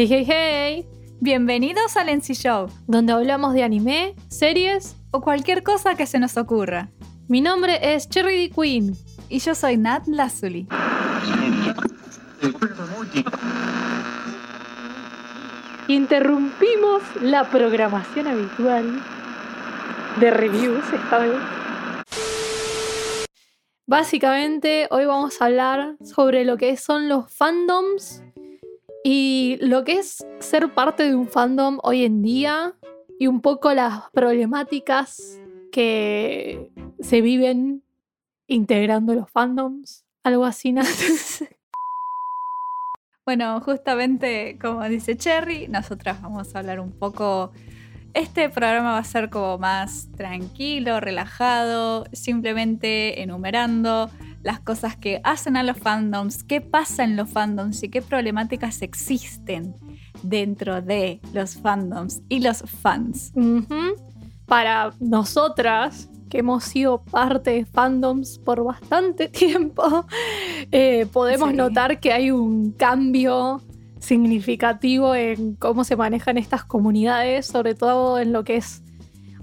Hey, hey, hey, Bienvenidos al NC Show donde hablamos de anime, series. o cualquier cosa que se nos ocurra. Mi nombre es Cherry D. Queen. Y yo soy Nat Lazuli. Interrumpimos la programación habitual de reviews esta vez. Básicamente, hoy vamos a hablar sobre lo que son los fandoms y lo que es ser parte de un fandom hoy en día y un poco las problemáticas que se viven integrando los fandoms. Algo así, Nat. Bueno, justamente como dice Cherry, nosotras vamos a hablar un poco. Este programa va a ser como más tranquilo, relajado, simplemente enumerando las cosas que hacen a los fandoms, qué pasa en los fandoms y qué problemáticas existen dentro de los fandoms y los fans. Para nosotras, que hemos sido parte de fandoms por bastante tiempo, eh, podemos Sí. notar que hay un cambio significativo en cómo se manejan estas comunidades, sobre todo en lo que es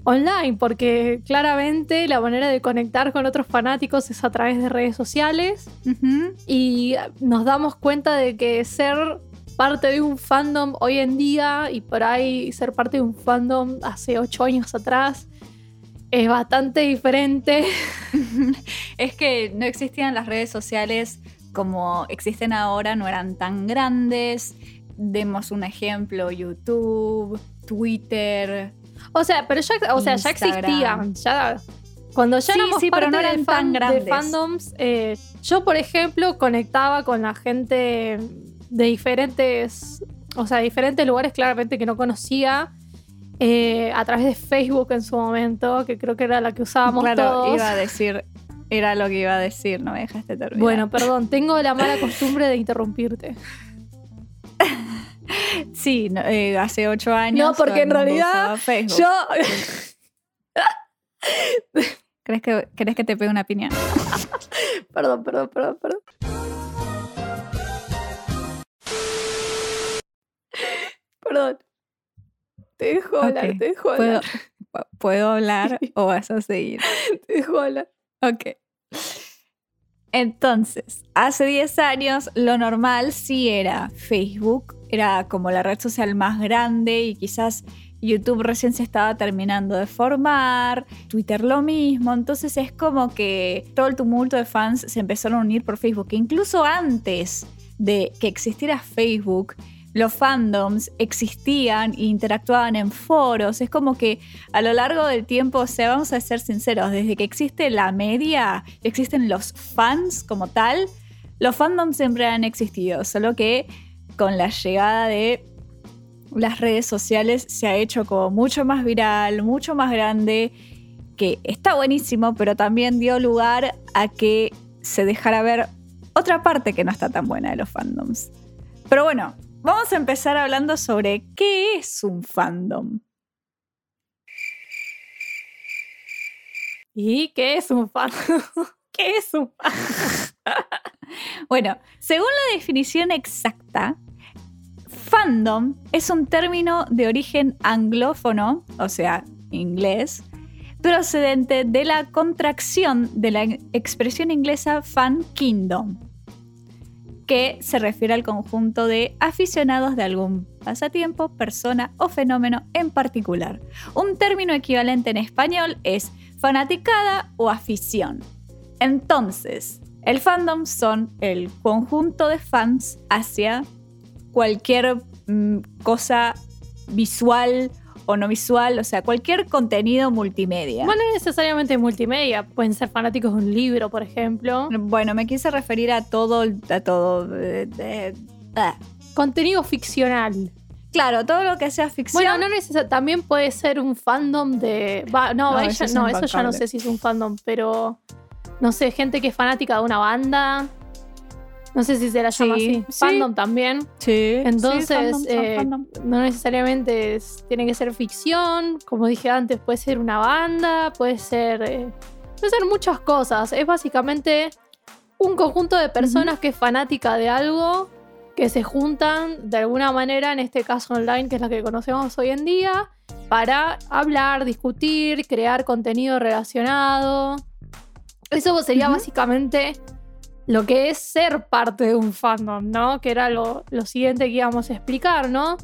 online, porque claramente la manera de conectar con otros fanáticos es a través de redes sociales y nos damos cuenta de que ser parte de un fandom hoy en día y por ahí ser parte de un fandom hace ocho años atrás es bastante diferente. es que no existían las redes sociales como existen ahora, no eran tan grandes. Demos un ejemplo, YouTube, Twitter. O sea, pero ya, o sea, ya existían. Ya, cuando ya Sí, éramos sí, pero no de, eran fan- tan de fandoms, eh, yo, por ejemplo, conectaba con la gente de diferentes, o sea, diferentes lugares claramente que no conocía. eh, a través de Facebook en su momento, que creo que era la que usábamos claro, todos. iba a decir, era lo que iba a decir, no me dejaste terminar. Bueno, perdón, tengo la mala costumbre de interrumpirte. Sí, no, eh, hace ocho años. No, porque en realidad Facebook. Yo. ¿Crees que, ¿Querés que te pegue una piña? perdón, perdón, perdón, perdón. Perdón. Te dejo hablar, te dejo ¿Puedo, hablar, ¿Puedo hablar o vas a seguir? te dejo hablar. Ok. Entonces, hace 10 años lo normal sí era Facebook, era como la red social más grande y quizás YouTube recién se estaba terminando de formar, Twitter lo mismo, entonces es como que todo el tumulto de fans se empezaron a unir por Facebook, incluso antes de que existiera Facebook, los fandoms existían e interactuaban en foros, es como que a lo largo del tiempo, o sea, vamos a ser sinceros, desde que existe la media, existen los fans como tal, los fandoms siempre han existido, solo que con la llegada de las redes sociales se ha hecho como mucho más viral, mucho más grande, que está buenísimo, pero también dio lugar a que se dejara ver otra parte que no está tan buena de los fandoms. Pero bueno, vamos a empezar hablando sobre qué es un fandom. ¿Y qué es un fan? ¿Qué es un fan? Bueno, según la definición exacta, fandom es un término de origen anglófono, o sea, inglés, procedente de la contracción de la expresión inglesa fan kingdom, que se refiere al conjunto de aficionados de algún pasatiempo, persona o fenómeno en particular. Un término equivalente en español es fanaticada o afición. Entonces, el fandom son el conjunto de fans hacia cualquier mm, cosa visual o no visual, o sea, cualquier contenido multimedia. Bueno, no necesariamente multimedia. Pueden ser fanáticos de un libro, por ejemplo. Bueno, me quise referir a todo, a todo. eh, eh, ah. Contenido ficcional. Claro, todo lo que sea ficción. Bueno, no necesariamente. También puede ser un fandom de. va, no, eso es no, eso ya no sé si es un fandom, pero. No sé, gente que es fanática de una banda. No sé si se la llama Sí, así. sí. Fandom también. sí, Entonces, fandom, eh, fandom. no necesariamente es- tiene que ser ficción. Como dije antes, puede ser una banda, puede ser. eh, puede ser muchas cosas. Es básicamente un conjunto de personas que es fanática de algo que se juntan de alguna manera, en este caso online, que es la que conocemos hoy en día, para hablar, discutir, crear contenido relacionado. Eso sería básicamente lo que es ser parte de un fandom, ¿no? Que era lo, lo siguiente que íbamos a explicar, ¿no?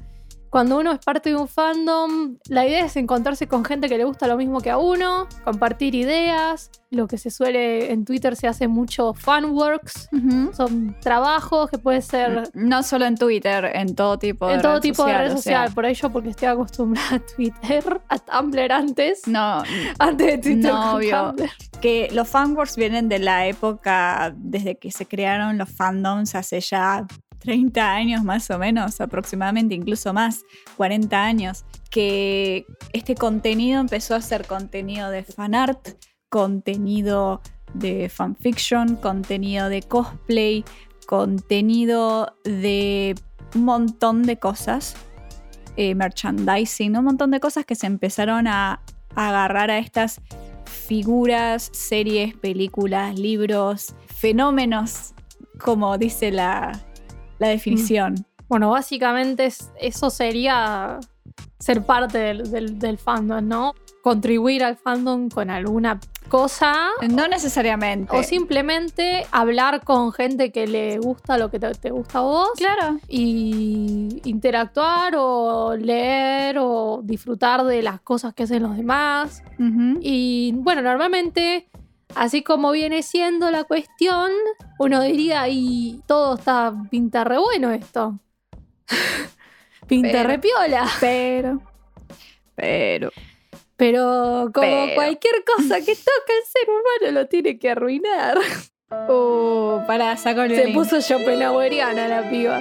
Cuando uno es parte de un fandom, la idea es encontrarse con gente que le gusta lo mismo que a uno, compartir ideas, lo que se suele en Twitter se hace mucho fanworks, Ujú. son trabajos que puede ser No solo en Twitter, en todo tipo de en todo red tipo de social, red o sea, social. Por ello, porque estoy acostumbrada a Twitter, a Tumblr antes. No, Antes de Twitter. No, obvio. Tumblr. que los fanworks vienen de la época desde que se crearon los fandoms hace ya 30 años más o menos, aproximadamente, incluso más, 40 años, que este contenido empezó a ser contenido de fanart, contenido de fanfiction, contenido de cosplay, contenido de un montón de cosas, eh, merchandising, un montón de cosas que se empezaron a, a agarrar a estas figuras, series, películas, libros, fenómenos, como dice la, la definición. Bueno, básicamente es- eso sería ser parte del, del- del fandom, ¿no? Contribuir al fandom con alguna cosa. No necesariamente. O simplemente hablar con gente que le gusta lo que te, te gusta a vos. Claro. Y interactuar o leer o disfrutar de las cosas que hacen los demás. Y bueno, normalmente, así como viene siendo la cuestión, uno diría, y todo está pinta re bueno esto. pinta Pero- re piola. Pero. Pero. Pero como Pero- cualquier cosa que toca el ser humano lo tiene que arruinar. Uh, para sacar Se link. puso Schopenhaueriana la piba.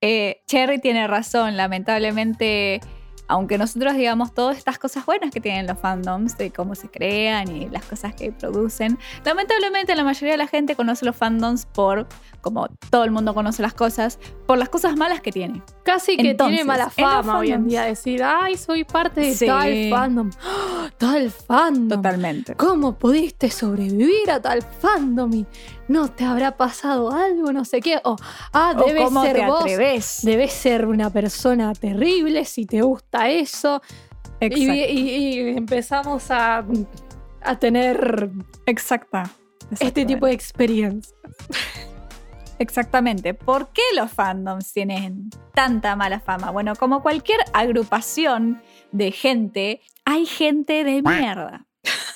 Eh, Cherry tiene razón, lamentablemente, aunque nosotros digamos todas estas cosas buenas que tienen los fandoms, de cómo se crean y las cosas que producen, lamentablemente la mayoría de la gente conoce los fandoms por, como todo el mundo conoce las cosas, por las cosas malas que tiene. Casi que Entonces, tiene mala en fama hoy en día decir, ay, soy parte de Sí. tal fandom. ¡Ah! Tal fandom. Totalmente. ¿Cómo pudiste sobrevivir a tal fandom? Y no te habrá pasado algo, no sé qué. O, ah, debes ser vos. atreves. Debes ser una persona terrible si te gusta eso. Y, Exacto. y- y empezamos a, a tener Exacta. este tipo de experiencia. Exactamente. ¿Por qué los fandoms tienen tanta mala fama? Bueno, como cualquier agrupación de gente, hay gente de mierda.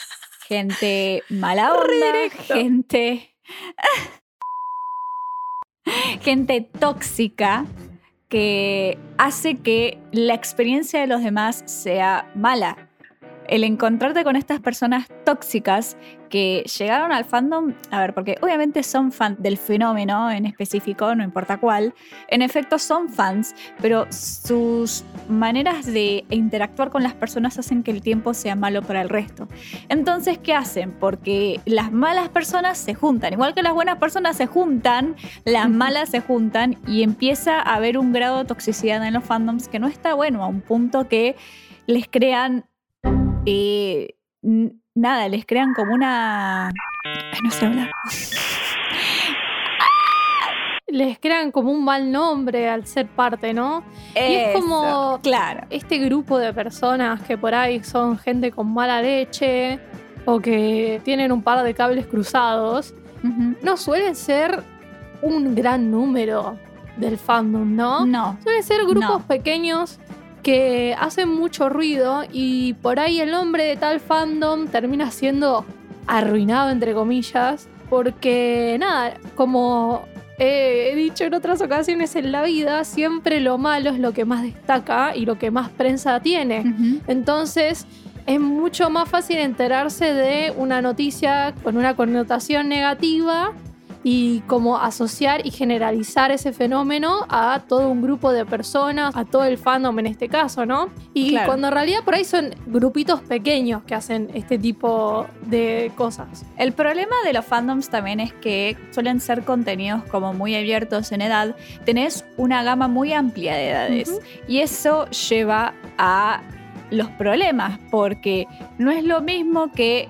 Gente mala onda, Redirecto. gente. gente tóxica que hace que la experiencia de los demás sea mala. El encontrarte con estas personas tóxicas que llegaron al fandom, a ver, porque obviamente son fans del fenómeno en específico, no importa cuál, en efecto son fans, pero sus maneras de interactuar con las personas hacen que el tiempo sea malo para el resto. Entonces, ¿qué hacen? Porque las malas personas se juntan, igual que las buenas personas se juntan, las malas se juntan y empieza a haber un grado de toxicidad en los fandoms que no está bueno, a un punto que les crean eh, nada, les crean como una. Ay, no sé hablar. Les crean como un mal nombre al ser parte, ¿no? Y es como- Claro. Este grupo de personas que por ahí son gente con mala leche o que tienen un par de cables cruzados, no suelen ser un gran número del fandom, ¿no? No. Suelen ser grupos No. pequeños que hacen mucho ruido y por ahí el nombre de tal fandom termina siendo arruinado, entre comillas, porque nada, como he, dicho en otras ocasiones en la vida, siempre lo malo es lo que más destaca y lo que más prensa tiene. Entonces es mucho más fácil enterarse de una noticia con una connotación negativa y como asociar y generalizar ese fenómeno a todo un grupo de personas, a todo el fandom en este caso, ¿no? Y Claro. cuando en realidad por ahí son grupitos pequeños que hacen este tipo de cosas. El problema de los fandoms también es que suelen ser contenidos como muy abiertos en edad. Tenés una gama muy amplia de edades. Y eso lleva a los problemas, porque no es lo mismo que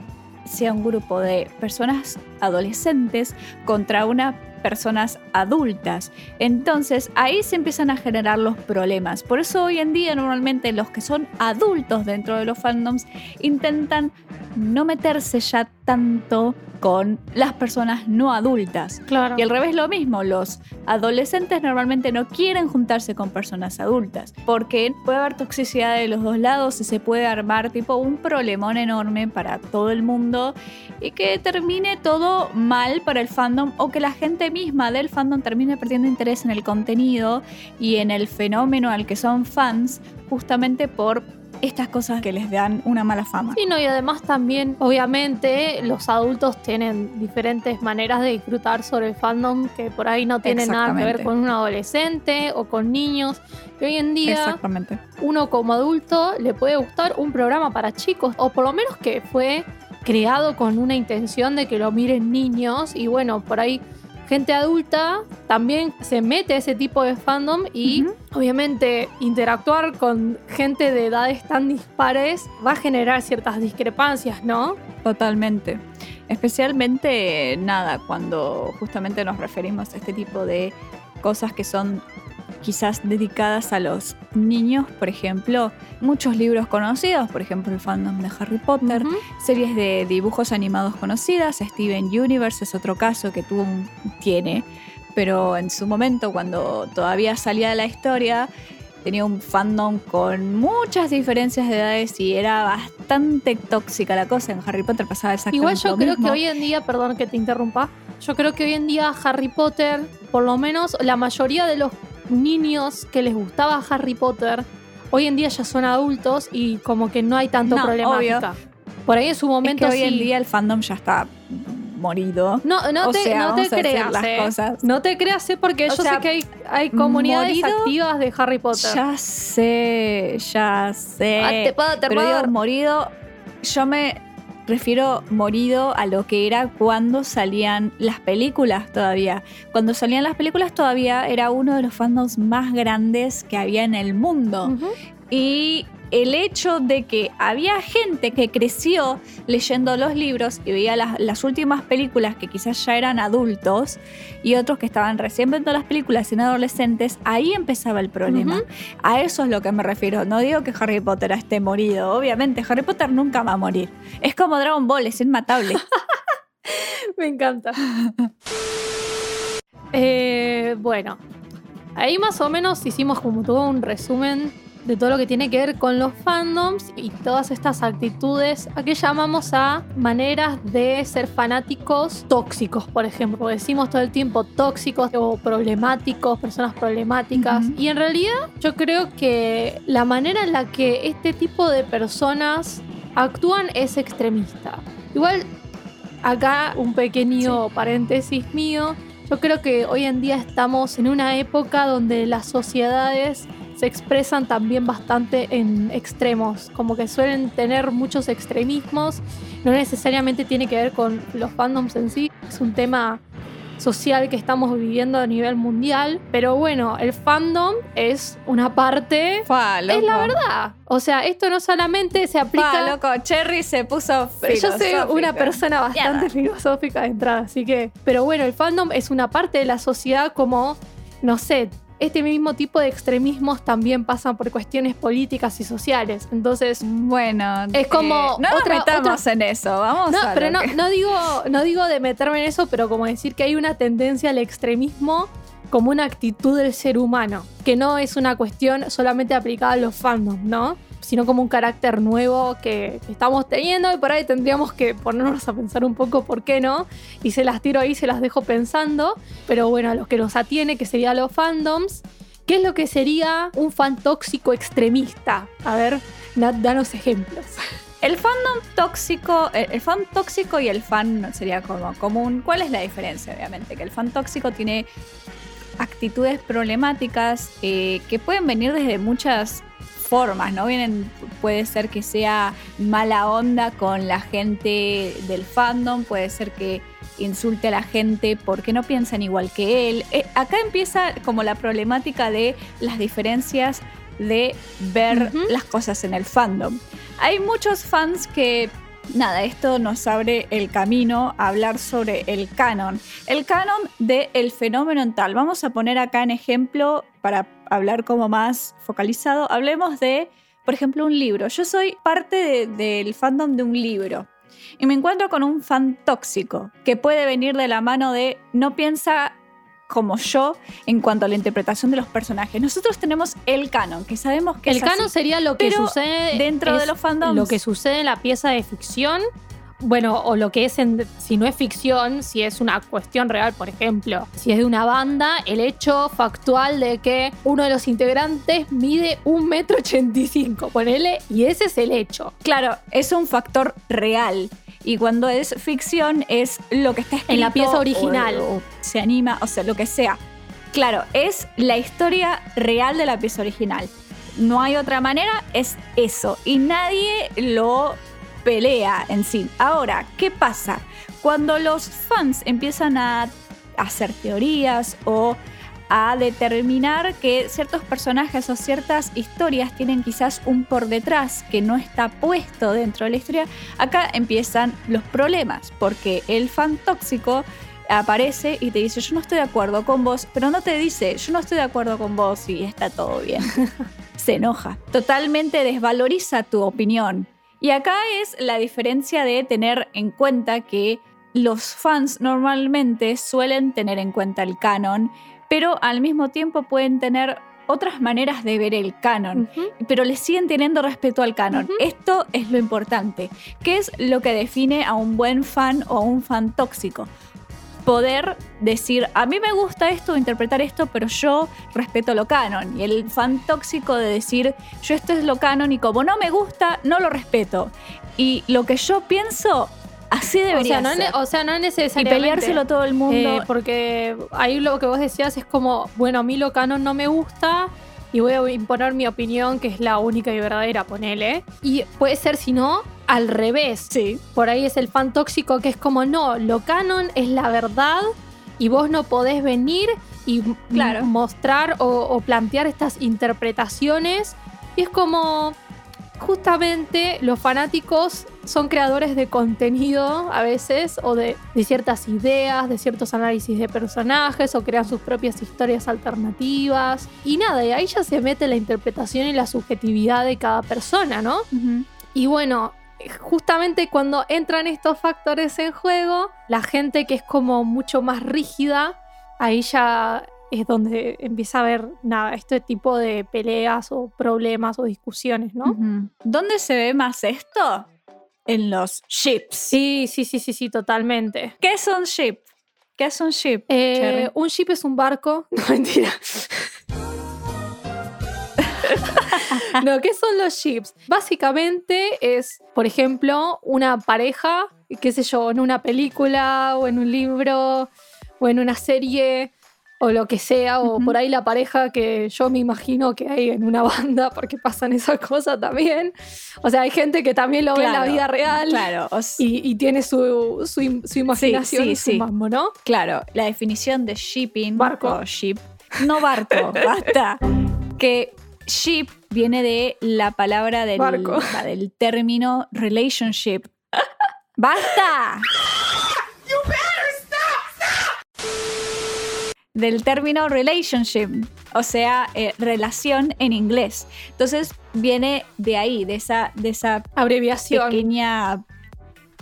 sea un grupo de personas adolescentes contra una personas adultas. Entonces ahí se empiezan a generar los problemas. Por eso hoy en día normalmente los que son adultos dentro de los fandoms intentan no meterse ya tanto con las personas no adultas. Claro. Y al revés lo mismo, los adolescentes normalmente no quieren juntarse con personas adultas, porque puede haber toxicidad de los dos lados y se puede armar tipo un problemón enorme para todo el mundo y que termine todo mal para el fandom o que la gente misma del fandom termine perdiendo interés en el contenido y en el fenómeno al que son fans justamente por estas cosas que les dan una mala fama. Sí, no, y además también, obviamente, los adultos tienen diferentes maneras de disfrutar sobre el fandom que por ahí no tienen nada que ver con un adolescente o con niños. Que hoy en día, Exactamente. uno como adulto le puede gustar un programa para chicos, o por lo menos que fue creado con una intención de que lo miren niños, y bueno, por ahí. Gente adulta también se mete a ese tipo de fandom y obviamente interactuar con gente de edades tan dispares va a generar ciertas discrepancias, ¿no? Totalmente. Especialmente, nada, cuando justamente nos referimos a este tipo de cosas que son quizás dedicadas a los niños, por ejemplo, muchos libros conocidos, por ejemplo el fandom de Harry Potter, series de dibujos animados conocidas, Steven Universe es otro caso que tuvo un- tiene, pero en su momento cuando todavía salía la historia tenía un fandom con muchas diferencias de edades y era bastante tóxica la cosa. En Harry Potter pasaba exactamente Igual yo lo creo mismo. que hoy en día, perdón que te interrumpa, yo creo que hoy en día Harry Potter, por lo menos la mayoría de los niños que les gustaba Harry Potter, hoy en día ya son adultos y como que no hay tanto No, problemática. Por ahí en su es momento que hoy en sí. día el fandom ya está morido. No, no O te, sea, no te creas, las eh. cosas. No te creas, eh, porque O yo sea, sé que hay, hay comunidades morido, activas de Harry Potter. Ya sé, ya sé. Ah, te puedo, te Pero puedo- digo, morido, yo me refiero morido a lo que era cuando salían las películas todavía. Cuando salían las películas todavía era uno de los fandoms más grandes que había en el mundo. Y el hecho de que había gente que creció leyendo los libros y veía las, las últimas películas que quizás ya eran adultos y otros que estaban recién viendo las películas en adolescentes, ahí empezaba el problema. A eso es lo que me refiero. No digo que Harry Potter esté morido. Obviamente, Harry Potter nunca va a morir. Es como Dragon Ball, es inmatable. Me encanta. Eh, bueno, ahí más o menos hicimos como todo un resumen de todo lo que tiene que ver con los fandoms y todas estas actitudes a que llamamos a maneras de ser fanáticos tóxicos, por ejemplo. Decimos todo el tiempo tóxicos o problemáticos, personas problemáticas. Y en realidad yo creo que la manera en la que este tipo de personas actúan es extremista. Igual acá un pequeño paréntesis mío. Yo creo que hoy en día estamos en una época donde las sociedades se expresan también bastante en extremos, como que suelen tener muchos extremismos, no necesariamente tiene que ver con los fandoms en sí, es un tema social que estamos viviendo a nivel mundial, pero bueno, el fandom es una parte... Loco. Es la verdad. O sea, esto no solamente se aplica... Loco. Cherry se puso Yo soy una filosófica. persona bastante filosófica de entrada, así que. Pero bueno, el fandom es una parte de la sociedad como, no sé, este mismo tipo de extremismos también pasan por cuestiones políticas y sociales. Entonces. Bueno, Es como eh, no otra- nos metamos en eso. Vamos No, a pero no, que- no digo, no digo de meterme en eso, pero como decir que hay una tendencia al extremismo como una actitud del ser humano, que no es una cuestión solamente aplicada a los fandoms, ¿no? Sino como un carácter nuevo que, estamos teniendo y por ahí tendríamos que ponernos a pensar un poco por qué no. Y se las tiro ahí, se las dejo pensando. Pero bueno, a los que nos atiene, que serían los fandoms, ¿qué es lo que sería un fan tóxico extremista? A ver, Nat, danos ejemplos. El fandom tóxico, el, el fan tóxico y el fan sería como común. ¿Cuál es la diferencia? Obviamente, que el fan tóxico tiene actitudes problemáticas eh, que pueden venir desde muchas formas, ¿no? Vienen, puede ser que sea mala onda con la gente del fandom, puede ser que insulte a la gente porque no piensan igual que él. Eh, acá empieza como la problemática de las diferencias de ver las cosas en el fandom. Hay muchos fans que nada, esto nos abre el camino a hablar sobre el canon. El canon del fenómeno en tal. Vamos a poner acá en ejemplo, para hablar como más focalizado, hablemos de, por ejemplo, un libro. Yo soy parte del fandom de un libro y me encuentro con un fan tóxico que puede venir de la mano de no piensa como yo en cuanto a la interpretación de los personajes. Nosotros tenemos el canon, que sabemos que el canon sería lo que sucede dentro de los fandoms. Lo que sucede en la pieza de ficción bueno, o lo que es, en, si no es ficción, si es una cuestión real, por ejemplo, si es de una banda, el hecho factual de que uno de los integrantes mide un metro ochenta y cinco, ponele, y ese es el hecho. Claro, es un factor real. Y cuando es ficción es lo que está escrito. En la pieza original. O, se anima, o sea, lo que sea. Claro, es la historia real de la pieza original. No hay otra manera, es eso. Y nadie lo pelea en sí. Ahora, ¿qué pasa? Cuando los fans empiezan a hacer teorías o a determinar que ciertos personajes o ciertas historias tienen quizás un por detrás que no está puesto dentro de la historia, acá empiezan los problemas, porque el fan tóxico aparece y te dice, yo no estoy de acuerdo con vos, pero no te dice, yo no estoy de acuerdo con vos y está todo bien. Se enoja, totalmente desvaloriza tu opinión y acá es la diferencia de tener en cuenta que los fans normalmente suelen tener en cuenta el canon, pero al mismo tiempo pueden tener otras maneras de ver el canon, pero le siguen teniendo respeto al canon. Esto es lo importante. ¿Qué es lo que define a un buen fan o a un fan tóxico? Poder decir, a mí me gusta esto, interpretar esto, pero yo respeto lo canon. Y el fan tóxico de decir, yo esto es lo canon y como no me gusta, no lo respeto. Y lo que yo pienso, así debería o sea, ser. No, o sea, no necesariamente. Y peleárselo todo el mundo. Eh, porque ahí lo que vos decías es como, bueno, a mí lo canon no me gusta y voy a imponer mi opinión, que es la única y verdadera, ponele. Y puede ser, si no, al revés. Sí. Por ahí es el fan tóxico que es como, no, lo canon es la verdad y vos no podés venir y mostrar o, plantear estas interpretaciones. Y es como, justamente los fanáticos son creadores de contenido a veces o de, ciertas ideas, de ciertos análisis de personajes o crean sus propias historias alternativas. Y nada, y ahí ya se mete la interpretación y la subjetividad de cada persona, ¿no? Y bueno, justamente cuando entran estos factores en juego, la gente que es como mucho más rígida, ahí ya es donde empieza a haber nada, este tipo de peleas o problemas o discusiones, ¿no? ¿Dónde se ve más esto? En los ships. Sí, sí, sí, sí, sí, totalmente. ¿Qué es un ship? ¿Qué es un ship? Eh, un ship es un barco. No, mentira. no, ¿qué son los ships? Básicamente es, por ejemplo, una pareja, qué sé yo, en una película o en un libro o en una serie o lo que sea, o por ahí la pareja que yo me imagino que hay en una banda, porque pasan esas cosas también. O sea, hay gente que también lo ve en la vida real claro, y, tiene su, imaginación y su mambo, ¿no? Claro, la definición de shipping barco. o ship, no barco, basta. Que ship viene de la palabra del, del término relationship. ¡Basta! Del término relationship, o sea, eh, relación en inglés. Entonces viene de ahí, de esa, de esa abreviación. Pequeña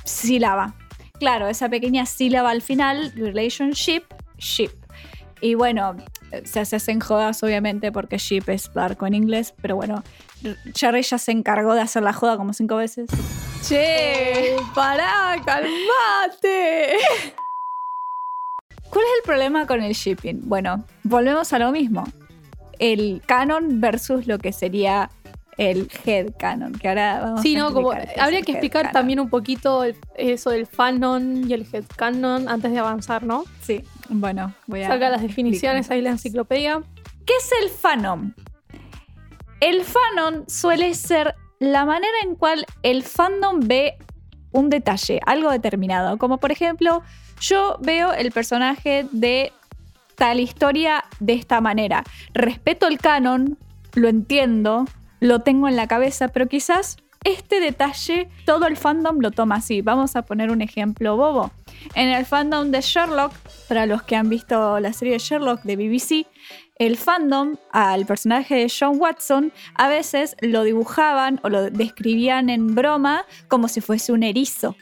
sílaba. Claro, esa pequeña sílaba al final, relationship, ship. Y bueno, se hacen jodas, obviamente, porque ship es barco en inglés, pero bueno, Cherry ya se encargó de hacer la joda como cinco veces. Che, pará, calmate. ¿Cuál es el problema con el shipping? Bueno, volvemos a lo mismo. El canon versus lo que sería el head canon, que ahora vamos sí, no, como habría que explicar también un poquito eso del fanon y el head canon antes de avanzar, ¿no? Sí, bueno, voy a... Saca las definiciones ahí la enciclopedia. ¿Qué es el fanon? El fanon suele ser la manera en cual el fandom ve un detalle, algo determinado, como por ejemplo, yo veo el personaje de tal historia de esta manera. Respeto el canon, lo entiendo, lo tengo en la cabeza, pero quizás este detalle todo el fandom lo toma así. Vamos a poner un ejemplo bobo. En el fandom de Sherlock, para los que han visto la serie de Sherlock de BBC, el fandom al personaje de John Watson a veces lo dibujaban o lo describían en broma como si fuese un erizo.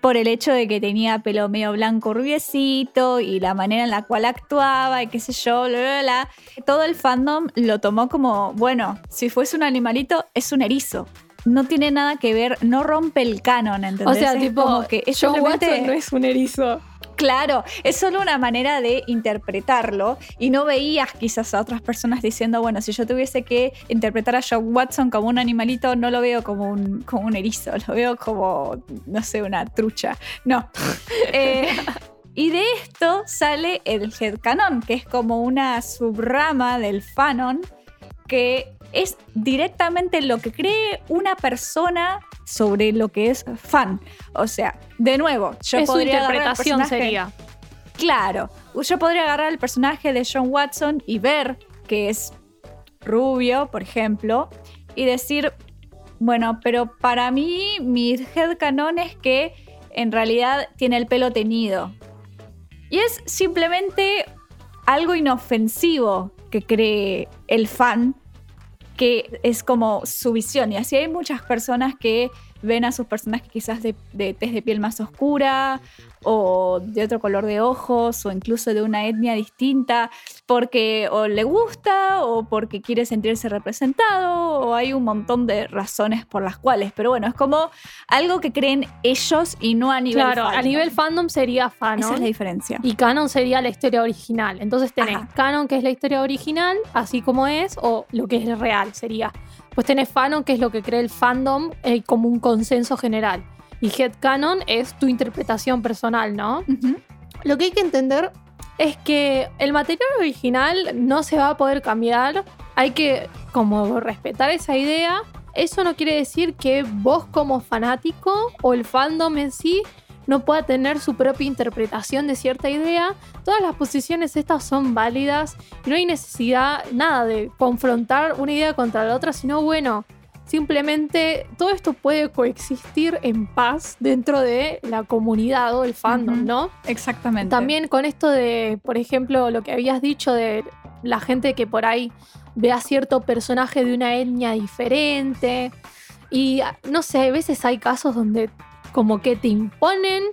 Por el hecho de que tenía pelo medio blanco rubiecito y la manera en la cual actuaba y qué sé yo, bla, bla, bla. Todo el fandom lo tomó como, bueno, si fuese un animalito, es un erizo no tiene nada que ver, no rompe el canon, ¿entendés? O sea, Es tipo, como que es John simplemente- Watson no es un erizo. Claro, es solo una manera de interpretarlo y no veías quizás a otras personas diciendo, bueno, si yo tuviese que interpretar a John Watson como un animalito, no lo veo como un, como un erizo, lo veo como, no sé, una trucha. No. Eh, y de esto sale el headcanon, que es como una subrama del fanon que es directamente lo que cree una persona sobre lo que es fan. O sea, de nuevo, yo es su podría agarrar al interpretación personaje- sería. Claro, yo podría agarrar el personaje de John Watson y ver que es rubio, por ejemplo, y decir, bueno, pero para mí mi headcanon es que en realidad tiene el pelo teñido. Y es simplemente algo inofensivo que cree el fan, que es como su visión. Y así hay muchas personas que ven a sus personajes quizás de, de tez de piel más oscura o de otro color de ojos o incluso de una etnia distinta porque o le gusta o porque quiere sentirse representado o hay un montón de razones por las cuales. Pero bueno, es como algo que creen ellos y no a nivel Claro, a nivel fandom sería fanon. Esa es la diferencia. Y canon sería la historia original. Entonces tenés Ajá. canon, que es la historia original, así como es, o lo que es real sería. Pues tenés fanon, que es lo que cree el fandom eh, como un consenso general. Y headcanon es tu interpretación personal, ¿no? Lo que hay que entender es que el material original no se va a poder cambiar. Hay que como respetar esa idea. Eso no quiere decir que vos como fanático o el fandom en sí no pueda tener su propia interpretación de cierta idea. Todas las posiciones estas son válidas y no hay necesidad nada de confrontar una idea contra la otra, sino bueno, simplemente todo esto puede coexistir en paz dentro de la comunidad o el fandom. ¿no? Exactamente. También con esto de, por ejemplo, lo que habías dicho de la gente que por ahí ve a cierto personaje de una etnia diferente. Y ah, no sé, a veces hay casos donde como que te imponen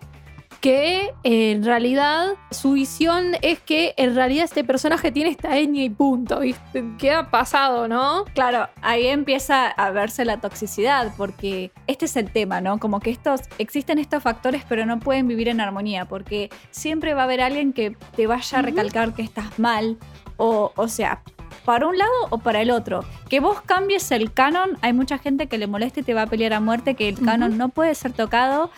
que eh, en realidad su visión es que en realidad este personaje tiene esta etnia y punto. ¿viste? ¿Qué ha pasado, no? Claro, ahí empieza a verse la toxicidad, porque este es el tema, ¿no? Como que estos, existen estos factores, pero no pueden vivir en armonía, porque siempre va a haber alguien que te vaya a recalcar que estás mal, o, o sea, para un lado o para el otro. Que vos cambies el canon, hay mucha gente que le molesta y te va a pelear a muerte, que el canon no puede ser tocado.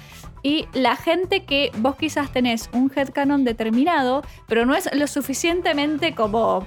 Y la gente que vos quizás tenés un headcanon determinado, pero no es lo suficientemente como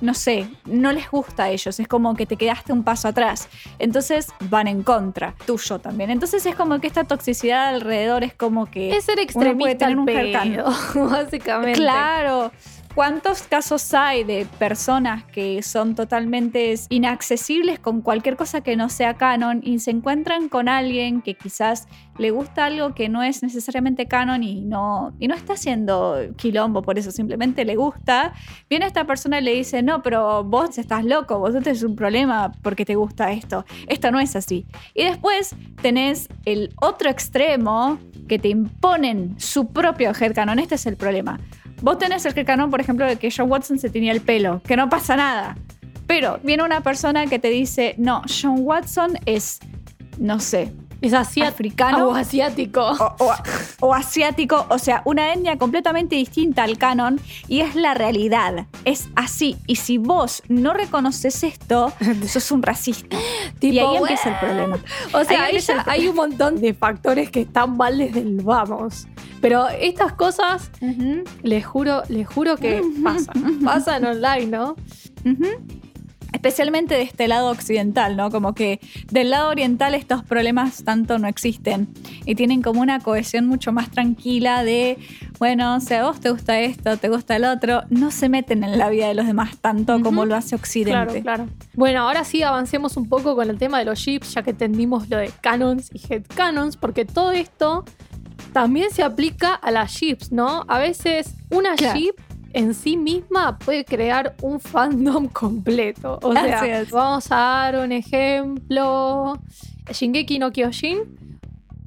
no sé, no les gusta a ellos, es como que te quedaste un paso atrás. Entonces van en contra, tuyo también. Entonces es como que esta toxicidad alrededor es como que... Es ser puede extremista tener al un pedo, básicamente. Claro. ¿Cuántos casos hay de personas que son totalmente inaccesibles con cualquier cosa que no sea canon y se encuentran con alguien que quizás le gusta algo que no es necesariamente canon y no, y no está haciendo quilombo por eso, simplemente le gusta? Viene esta persona y le dice, no, pero vos estás loco, vos tenés un problema porque te gusta esto. Esto no es así. Y después tenés el otro extremo que te imponen su propio headcanon. Este es el problema. Vos tenés el headcanon, por ejemplo, de que John Watson se tenía el pelo, que no pasa nada. Pero viene una persona que te dice, no, John Watson es, no sé, Es africano o asiático. o, o- o asiático, o sea, una etnia completamente distinta al canon y es la realidad. Es así. Y si vos no reconoces esto, sos un racista. y ahí empieza el problema. O sea, Ahí ya hay un montón de factores que están mal desde el vamos. Pero estas cosas, les juro, les juro que pasan. Pasan online, ¿no? Ujú. Especialmente de este lado occidental, ¿no? Como que del lado oriental estos problemas tanto no existen y tienen como una cohesión mucho más tranquila de, bueno, si a vos te gusta esto, te gusta el otro, no se meten en la vida de los demás tanto como lo hace Occidente. Claro, claro. Bueno, ahora sí avancemos un poco con el tema de los chips, ya que entendimos lo de canons y headcanons, porque todo esto también se aplica a las chips, ¿no? A veces una Claro. chip en sí misma puede crear un fandom completo. O sea, vamos a dar un ejemplo. Shingeki no Kyojin.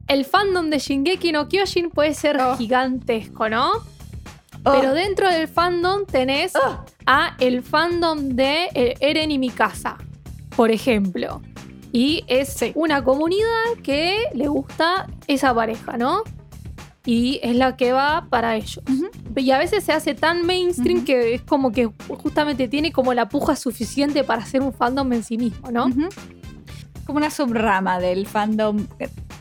El fandom de Shingeki no Kyojin puede ser Oh. gigantesco, ¿no? Oh. Pero dentro del fandom tenés Oh. a el fandom de eh, Eren y Mikasa, por ejemplo. Y es Sí. una comunidad que le gusta esa pareja, ¿no? Y es la que va para ellos. Y a veces se hace tan mainstream que es como que justamente tiene como la puja suficiente para ser un fandom en sí mismo, ¿no? Ujú. Como una subrama del fandom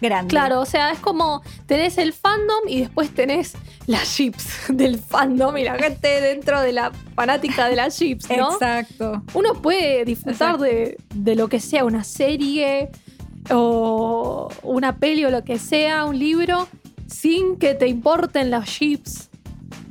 grande. Claro, o sea, es como tenés el fandom y después tenés las chips del fandom y la gente dentro de la fanática de las chips, ¿no? Exacto. Uno puede disfrutar de, de lo que sea, una serie o una peli o lo que sea, un libro, sin que te importen las chips.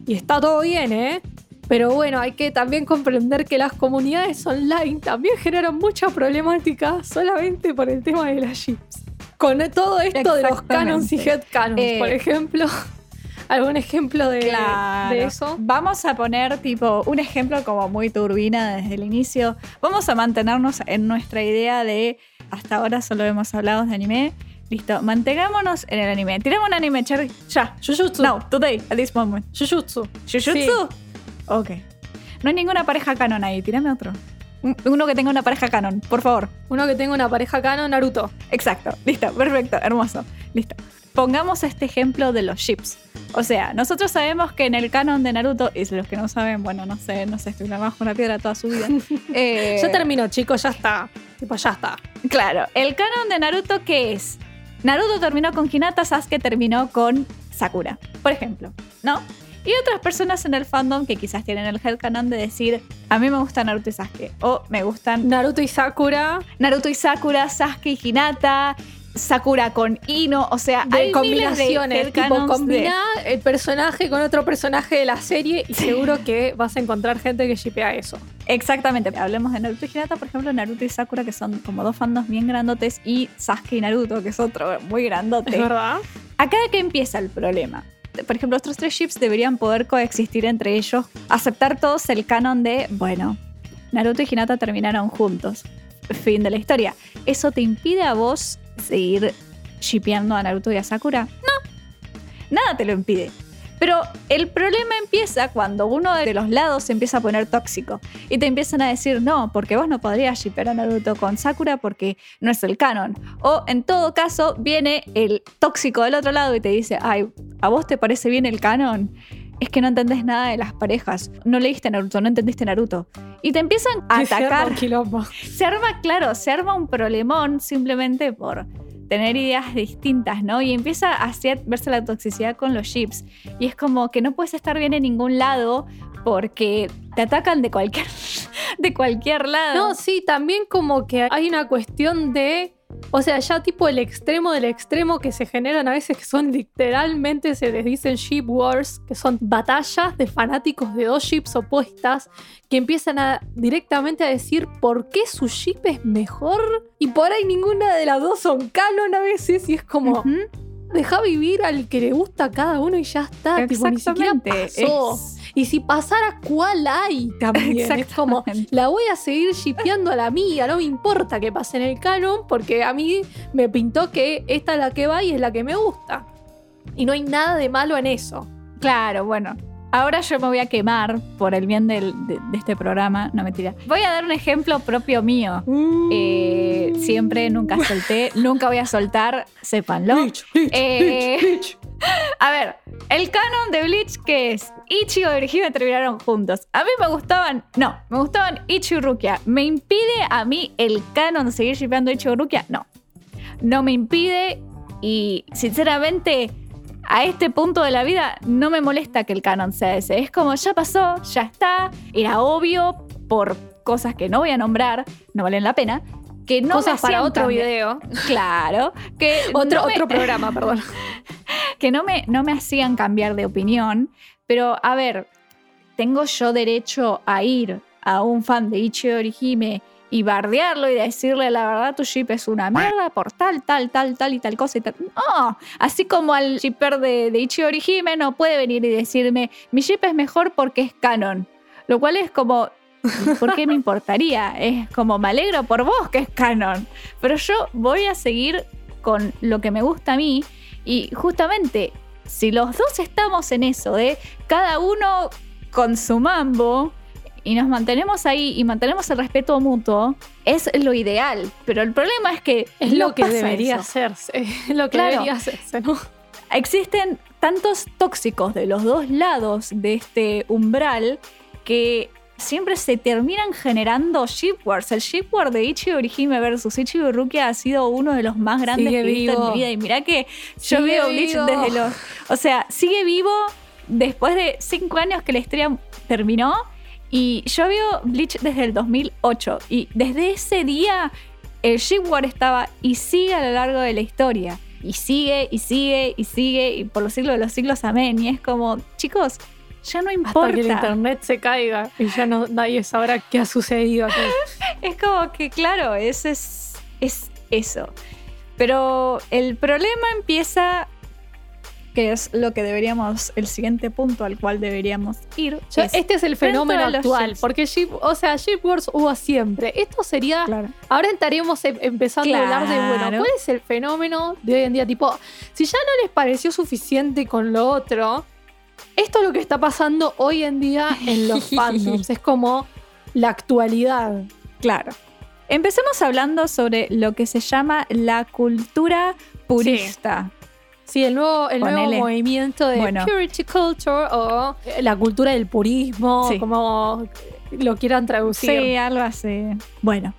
Y está todo bien, ¿eh? Pero bueno, hay que también comprender que las comunidades online también generan mucha problemática solamente por el tema de las chips. Con todo esto de los canons y headcanons, Eh, por ejemplo. ¿Algún ejemplo de, Claro. de eso? Vamos a poner tipo un ejemplo como muy turbina desde el inicio. Vamos a mantenernos en nuestra idea de hasta ahora solo hemos hablado de anime. Listo, mantengámonos en el anime. Tiramos un anime, Cherry. Ya. Jujutsu. No, today, at this moment. Jujutsu. ¿Jujutsu? Sí. Ok. No hay ninguna pareja canon ahí, tirame otro. Un- Uno que tenga una pareja canon, por favor. Uno que tenga una pareja canon, Naruto. Exacto, listo, perfecto, hermoso, listo. Pongamos este ejemplo de los ships. O sea, nosotros sabemos que en el canon de Naruto, y los que no saben, bueno, no sé, no sé, estuvieron bajo una piedra toda su vida. Eh, Ya terminó, chicos, ya está. Tipo, ya está. Claro, el canon de Naruto, ¿qué es? Naruto terminó con Hinata, Sasuke terminó con Sakura, por ejemplo, ¿no? Y otras personas en el fandom que quizás tienen el headcanon de decir, a mí me gusta Naruto y Sasuke, o me gustan Naruto y Sakura Naruto y Sakura, Sasuke y Hinata, Sakura con Ino, o sea, de hay combinaciones. de tipo, headcanons de- combina el personaje con otro personaje de la serie y seguro que vas a encontrar gente que shipea eso. Exactamente, hablemos de Naruto y Hinata, por ejemplo, Naruto y Sakura, que son como dos fandoms bien grandotes, y Sasuke y Naruto, que es otro muy grandote. ¿Es verdad? Acá que empieza el problema. Por ejemplo, estos tres ships deberían poder coexistir entre ellos, aceptar todos el canon de, bueno, Naruto y Hinata terminaron juntos. Fin de la historia. ¿Eso te impide a vos seguir shipeando a Naruto y a Sakura? No. Nada te lo impide. Pero el problema empieza cuando uno de los lados se empieza a poner tóxico y te empiezan a decir, no, porque vos no podrías shippear a Naruto con Sakura porque no es el canon. O en todo caso, viene el tóxico del otro lado y te dice, ay, ¿a vos te parece bien el canon? Es que no entendés nada de las parejas. No leíste Naruto, no entendiste Naruto. Y te empiezan a Que se arma atacar. Se arma, claro, se arma un problemón simplemente por tener ideas distintas, ¿no? Y empieza a hacer, verse la toxicidad con los chips. Y es como que no puedes estar bien en ningún lado porque te atacan de cualquier, de cualquier lado. No, sí, también como que hay una cuestión de. O sea, ya tipo el extremo del extremo que se generan a veces que son literalmente, se les dicen ship wars, que son batallas de fanáticos de dos ships opuestas que empiezan a directamente a decir por qué su ship es mejor y por ahí ninguna de las dos son canon a veces y es como. Deja vivir al que le gusta a cada uno y ya está, tipo, ni siquiera Exactamente. pasó. Es- Y si pasara, ¿cuál hay también? Es como, la voy a seguir shipeando a la mía, no me importa que pase en el canon, porque a mí me pintó que esta es la que va y es la que me gusta. Y no hay nada de malo en eso. Claro, bueno. Ahora yo me voy a quemar por el bien del- de, de este programa. No, mentira. Voy a dar un ejemplo propio mío. Eh, siempre, nunca solté, nunca voy a soltar, sépanlo. Bleach, Bleach, Eh, Bleach. A ver, el canon de Bleach, que es? Ichigo y Hime terminaron juntos. A mí me gustaban, no, me gustaban Ichigo y Rukia. ¿Me impide a mí el canon de seguir shipeando Ichigo y Rukia? No. No me impide y sinceramente a este punto de la vida no me molesta que el canon sea ese. Es como ya pasó, ya está, era obvio por cosas que no voy a nombrar, no valen la pena, que no Cosas me para otro video. Claro, que Otro, no me- otro programa, perdón. que no me, no me hacían cambiar de opinión, pero a ver, ¿tengo yo derecho a ir a un fan de Ichi Orihime y bardearlo y decirle la verdad tu ship es una mierda por tal, tal, tal, tal y tal cosa y tal? No, así como al shipper de, de Ichi Orihime no puede venir y decirme mi ship es mejor porque es canon, lo cual es como... ¿Por qué me importaría? Es como me alegro por vos que es canon. Pero yo voy a seguir con lo que me gusta a mí y justamente, si los dos estamos en eso de cada uno con su mambo y nos mantenemos ahí y mantenemos el respeto mutuo, es lo ideal. Pero el problema es que Es no lo que debería eso. hacerse. Es lo que Claro. debería hacerse, ¿no? Existen tantos tóxicos de los dos lados de este umbral que siempre se terminan generando ship wars. El ship war de Ichi Orihime versus Ichi Rukia ha sido uno de los más grandes Sigue que he visto en mi vida. Y mirá que yo Sigue veo Bleach vivo. desde los. O sea, sigue vivo después de cinco años que la historia terminó. Y yo veo Bleach desde el 2008. Y desde ese día el ship war estaba y sigue a lo largo de la historia. Y sigue, y sigue, y sigue, y por los siglos de los siglos, amén. Y es como, chicos, ya no importa. Hasta que el internet se caiga y ya no, nadie sabrá qué ha sucedido aquí. Es como que, claro, es, es, es eso. Pero el problema empieza, que es lo que deberíamos, el siguiente punto al cual deberíamos ir. Yo- es este es el fenómeno actual, ships. porque ship, o sea, ship wars hubo siempre. Esto sería Claro. Ahora estaríamos em- empezando a hablar de, bueno. ¿cuál es el fenómeno de hoy en día? Tipo, si ya no les pareció suficiente con lo otro, esto es lo que está pasando hoy en día en los fandoms. Es como la actualidad. Claro. Empecemos hablando sobre lo que se llama la cultura purista. Sí, el nuevo, el nuevo movimiento de Bueno. purity culture o la cultura del purismo, Sí. como lo quieran traducir. Sí, algo así. Bueno,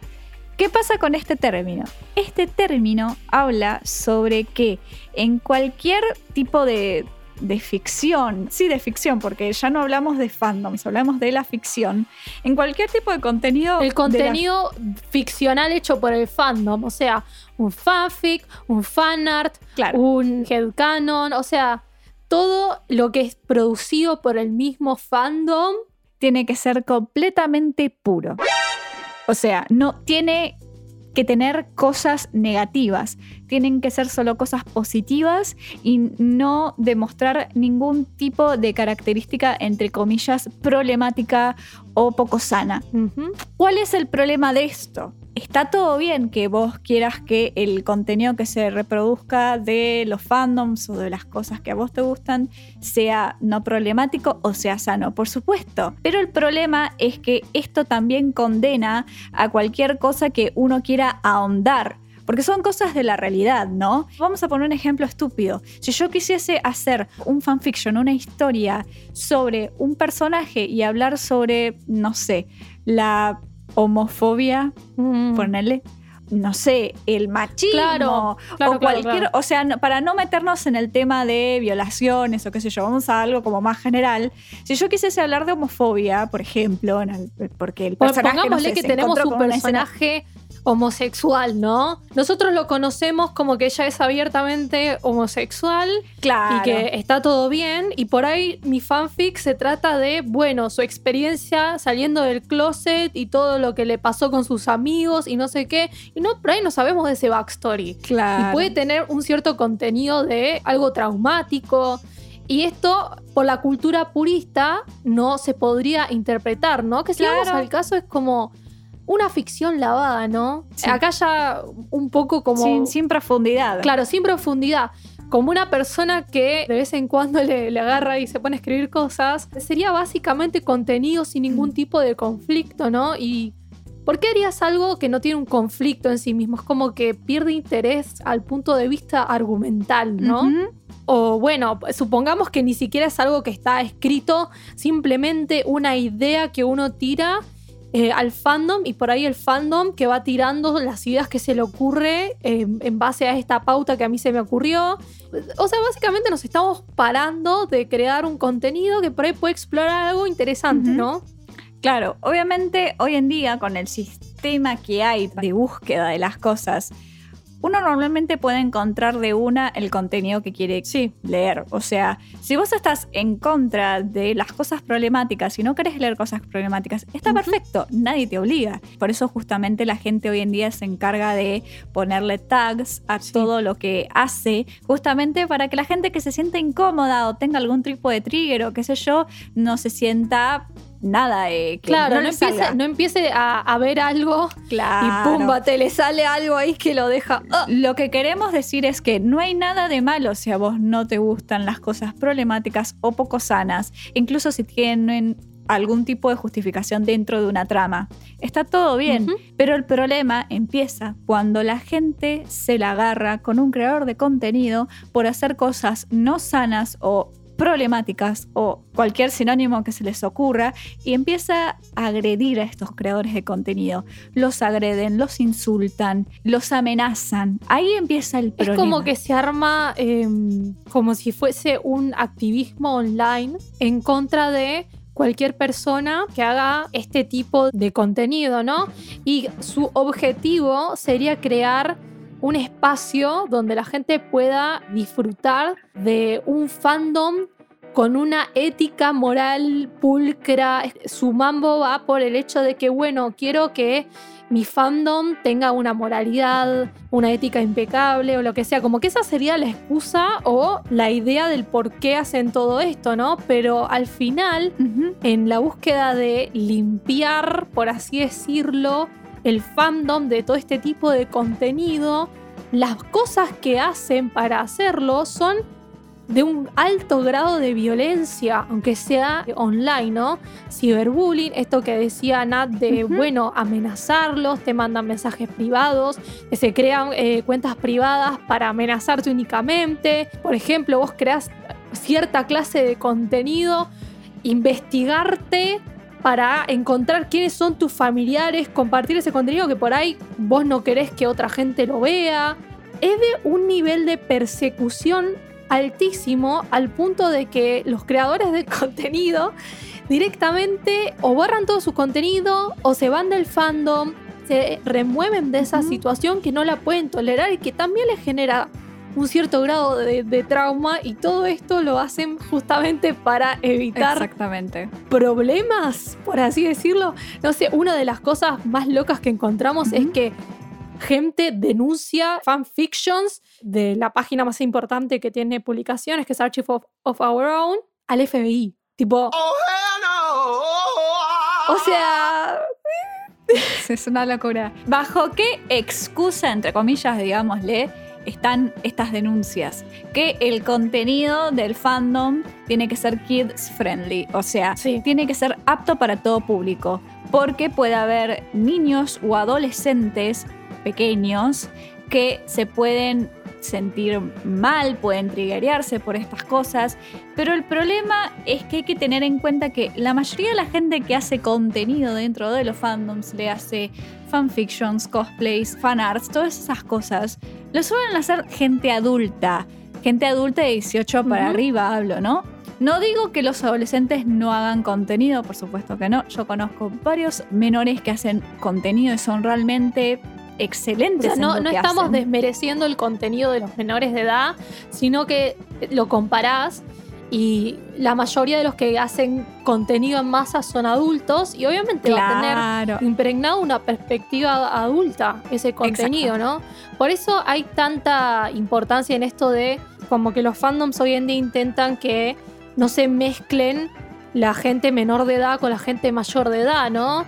¿qué pasa con este término? Este término habla sobre que en cualquier tipo de, de ficción, sí de ficción, porque ya no hablamos de fandoms, hablamos de la ficción, en cualquier tipo de contenido... El la- contenido ficcional hecho por el fandom, o sea, un fanfic, un fanart, claro, un headcanon, o sea, todo lo que es producido por el mismo fandom. tiene que ser completamente puro. O sea, no tiene que tener cosas negativas, tienen que ser solo cosas positivas y no demostrar ningún tipo de característica, entre comillas, problemática o poco sana. ¿Cuál es el problema de esto? Está todo bien que vos quieras que el contenido que se reproduzca de los fandoms o de las cosas que a vos te gustan sea no problemático o sea sano, por supuesto. Pero el problema es que esto también condena a cualquier cosa que uno quiera ahondar. Porque son cosas de la realidad, ¿no? Vamos a poner un ejemplo estúpido. Si yo quisiese hacer un fanfiction, una historia sobre un personaje y hablar sobre, no sé, la homofobia, Mm. ponerle, no sé, el machismo Claro, claro, o cualquier, claro. o sea, no- para no meternos en el tema de violaciones o qué sé yo, vamos a algo como más general. Si yo quisiese hablar de homofobia, por ejemplo, en el- porque el personaje no pongámosle sé, que tenemos un escena- personaje homosexual, ¿no? Nosotros lo conocemos como que ella es abiertamente homosexual claro. y que está todo bien. Y por ahí mi fanfic se trata de, bueno, su experiencia saliendo del closet y todo lo que le pasó con sus amigos y no sé qué. Y no, por ahí no sabemos de ese backstory. Claro. Y puede tener un cierto contenido de algo traumático. Y esto, por la cultura purista, no se podría interpretar, ¿no? Que si Claro. vamos al caso es como una ficción lavada, ¿no? Sí. Acá ya un poco como... sin, sin profundidad. Claro, sin profundidad. Como una persona que de vez en cuando le, le agarra y se pone a escribir cosas, sería básicamente contenido sin ningún tipo de conflicto, ¿no? Y ¿por qué harías algo que no tiene un conflicto en sí mismo? Es como que pierde interés al punto de vista argumental, ¿no? O bueno, supongamos que ni siquiera es algo que está escrito, simplemente una idea que uno tira eh, al fandom y por ahí el fandom que va tirando las ideas que se le ocurre eh, en base a esta pauta que a mí se me ocurrió. O sea, básicamente nos estamos parando de crear un contenido que por ahí puede explorar algo interesante. ¿no? Claro, obviamente hoy en día con el sistema que hay de búsqueda de las cosas, uno normalmente puede encontrar de una el contenido que quiere leer. O sea, si vos estás en contra de las cosas problemáticas y no querés leer cosas problemáticas, está perfecto, nadie te obliga. Por eso justamente la gente hoy en día se encarga de ponerle tags a todo lo que hace, justamente para que la gente que se sienta incómoda o tenga algún tipo de trigger o qué sé yo, no se sienta nada, eh, claro, no, no, empiece, no empiece a, ver algo claro. y pumba, te le sale algo ahí que lo deja. ¡ah! Lo que queremos decir es que no hay nada de malo si a vos no te gustan las cosas problemáticas o poco sanas, incluso si tienen algún tipo de justificación dentro de una trama. Está todo bien, pero el problema empieza cuando la gente se la agarra con un creador de contenido por hacer cosas no sanas o problemáticas o cualquier sinónimo que se les ocurra y empieza a agredir a estos creadores de contenido. Los agreden, los insultan, los amenazan. Ahí empieza el problema. Es como que se arma em, como si fuese un activismo online en contra de cualquier persona que haga este tipo de contenido, ¿no? Y su objetivo sería crear un espacio donde la gente pueda disfrutar de un fandom con una ética moral pulcra. Su mambo va por el hecho de que, bueno, quiero que mi fandom tenga una moralidad, una ética impecable o lo que sea. Como que esa sería la excusa o la idea del por qué hacen todo esto, ¿no? Pero al final, en la búsqueda de limpiar, por así decirlo, el fandom de todo este tipo de contenido, las cosas que hacen para hacerlo son de un alto grado de violencia, aunque sea online, ¿no? Ciberbullying, esto que decía Nat de, bueno, amenazarlos, te mandan mensajes privados, que se crean eh, cuentas privadas para amenazarte únicamente. Por ejemplo, vos creas cierta clase de contenido, investigarte para encontrar quiénes son tus familiares, compartir ese contenido que por ahí vos no querés que otra gente lo vea. Es de un nivel de persecución altísimo al punto de que los creadores de contenido directamente o borran todo su contenido o se van del fandom, se remueven de esa situación que no la pueden tolerar y que también les genera un cierto grado de, trauma y todo esto lo hacen justamente para evitar Exactamente. problemas, por así decirlo. No sé, una de las cosas más locas que encontramos es que gente denuncia fanfictions de la página más importante que tiene publicaciones, que es Archive of, Our Own, al FBI. Tipo. Oh, o sea. es una locura. ¿Bajo qué excusa, entre comillas, digámosle, están estas denuncias? Que el contenido del fandom tiene que ser kids friendly, o sea, tiene que ser apto para todo público, porque puede haber niños o adolescentes pequeños que se pueden sentir mal, pueden triggerearse por estas cosas, pero el problema es que hay que tener en cuenta que la mayoría de la gente que hace contenido dentro de los fandoms, le hace fanfictions, cosplays, fanarts, todas esas cosas, lo suelen hacer gente adulta, gente adulta de 18 para arriba hablo, ¿no? No digo que los adolescentes no hagan contenido, por supuesto que no. Yo conozco varios menores que hacen contenido y son realmente excelentes. no, no estamos desmereciendo el contenido de los menores de edad, sino que lo comparás y la mayoría de los que hacen contenido en masa son adultos y obviamente va a tener impregnado una perspectiva adulta ese contenido, ¿no? Por eso hay tanta importancia en esto de como que los fandoms hoy en día intentan que no se mezclen la gente menor de edad con la gente mayor de edad, ¿no?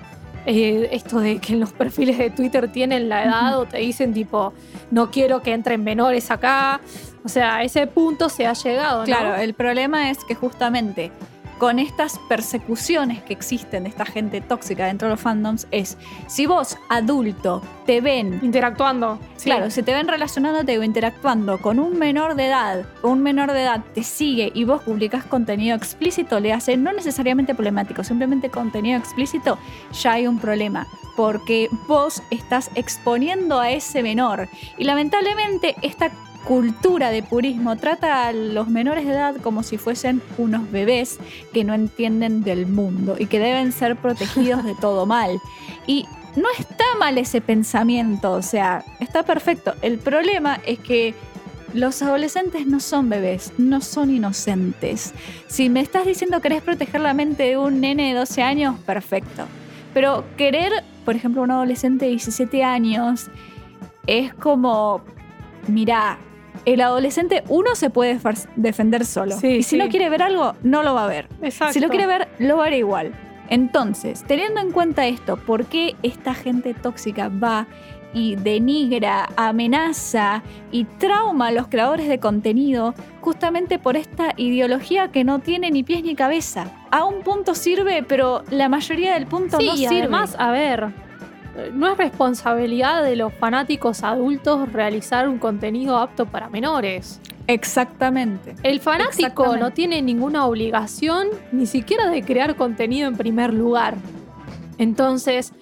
Eh, esto de que en los perfiles de Twitter tienen la edad o te dicen tipo, no quiero que entren menores acá. O sea, a ese punto se ha llegado. Claro, el problema es que justamente con estas persecuciones que existen de esta gente tóxica dentro de los fandoms es, si vos, adulto, te ven... Interactuando. Claro, si te ven relacionándote o interactuando con un menor de edad, un menor de edad te sigue y vos publicas contenido explícito, le hace no necesariamente problemático, simplemente contenido explícito, ya hay un problema. Porque vos estás exponiendo a ese menor. Y lamentablemente esta cultura de purismo trata a los menores de edad como si fuesen unos bebés que no entienden del mundo y que deben ser protegidos de todo mal. Y no está mal ese pensamiento, o sea, está perfecto. El problema es que los adolescentes no son bebés, no son inocentes. Si me estás diciendo que querés proteger la mente de un nene de 12 años, perfecto. Pero querer, por ejemplo, un adolescente de 17 años es como, mira, el adolescente uno se puede defender solo. y si no quiere ver algo, no lo va a ver. Si lo quiere ver, lo va a ver igual. Entonces, teniendo en cuenta esto, ¿por qué esta gente tóxica va y denigra, amenaza y trauma a los creadores de contenido justamente por esta ideología que no tiene ni pies ni cabeza? A un punto sirve, pero la mayoría del punto no sirve. Además, a ver, no es responsabilidad de los fanáticos adultos realizar un contenido apto para menores. Exactamente. El fanático no tiene ninguna obligación ni siquiera de crear contenido en primer lugar. Entonces,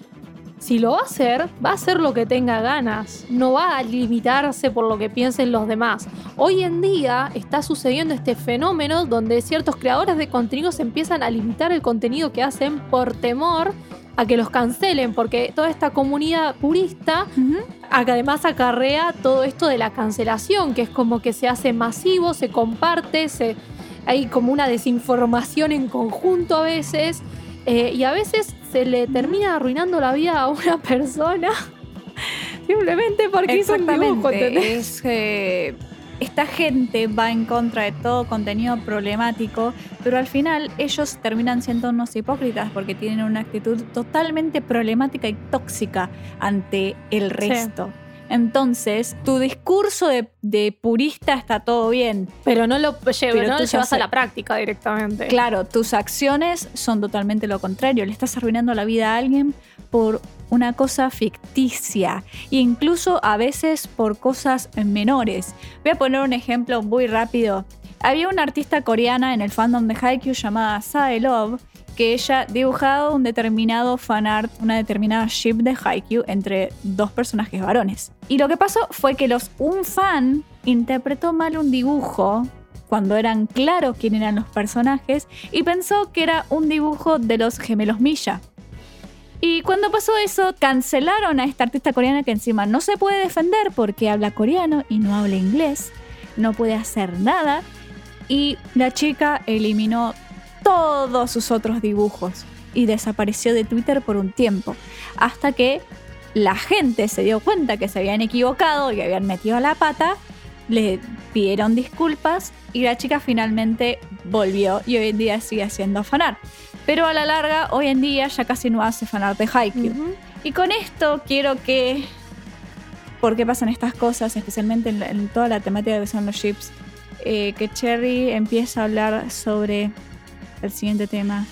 si lo va a hacer, va a hacer lo que tenga ganas, no va a limitarse por lo que piensen los demás. Hoy en día está sucediendo este fenómeno donde ciertos creadores de contenido se empiezan a limitar el contenido que hacen por temor a que los cancelen, porque toda esta comunidad purista además acarrea todo esto de la cancelación, que es como que se hace masivo, se comparte, se, hay como una desinformación en conjunto a veces, eh, y a veces se le termina arruinando la vida a una persona simplemente porque hizo un dibujo, Es, eh, esta gente va en contra de todo contenido problemático, pero al final ellos terminan siendo unos hipócritas porque tienen una actitud totalmente problemática y tóxica ante el resto. Entonces, tu discurso de, purista está todo bien. Pero no lo, no lo llevas a la práctica directamente. Claro, tus acciones son totalmente lo contrario. Le estás arruinando la vida a alguien por una cosa ficticia incluso a veces por cosas menores. Voy a poner un ejemplo muy rápido. Había una artista coreana en el fandom de Haikyuu llamada Sae Love que ella dibujado un determinado fanart, una determinada ship de Haikyuu entre dos personajes varones. Y lo que pasó fue que los un fan interpretó mal un dibujo cuando eran claros quién eran los personajes y pensó que era un dibujo de los gemelos Milla. Y cuando pasó eso, cancelaron a esta artista coreana que encima no se puede defender porque habla coreano y no habla inglés, no puede hacer nada. Y la chica eliminó todos sus otros dibujos y desapareció de Twitter por un tiempo, hasta que la gente se dio cuenta que se habían equivocado y habían metido la pata, le pidieron disculpas y la chica finalmente volvió y hoy en día sigue haciendo fanar. Pero a la larga, hoy en día ya casi no hace fanart de Haikyuu. Y con esto quiero que. ¿Por qué pasan estas cosas? Especialmente en, toda la temática que son los chips. Eh, que Cherry empieza a hablar sobre el siguiente tema: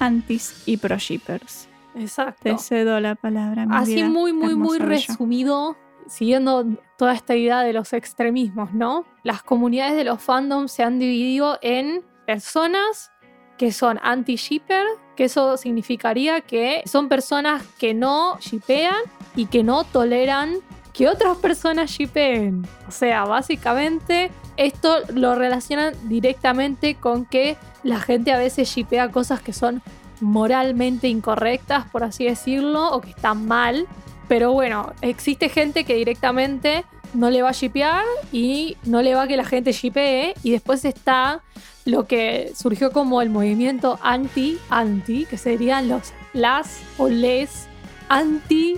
antis y pro shippers. Exacto. Te cedo la palabra. Así muy, muy, muy resumido, siguiendo toda esta idea de los extremismos, ¿no? Las comunidades de los fandoms se han dividido en personas que son anti-shipper, que eso significaría que son personas que no shipean y que no toleran que otras personas shipeen. O sea, básicamente esto lo relacionan directamente con que la gente a veces shipea cosas que son moralmente incorrectas, por así decirlo, o que están mal. Pero bueno, existe gente que directamente no le va a shipear y no le va que la gente shipee. Y después está lo que surgió como el movimiento anti-anti, que serían los las o les anti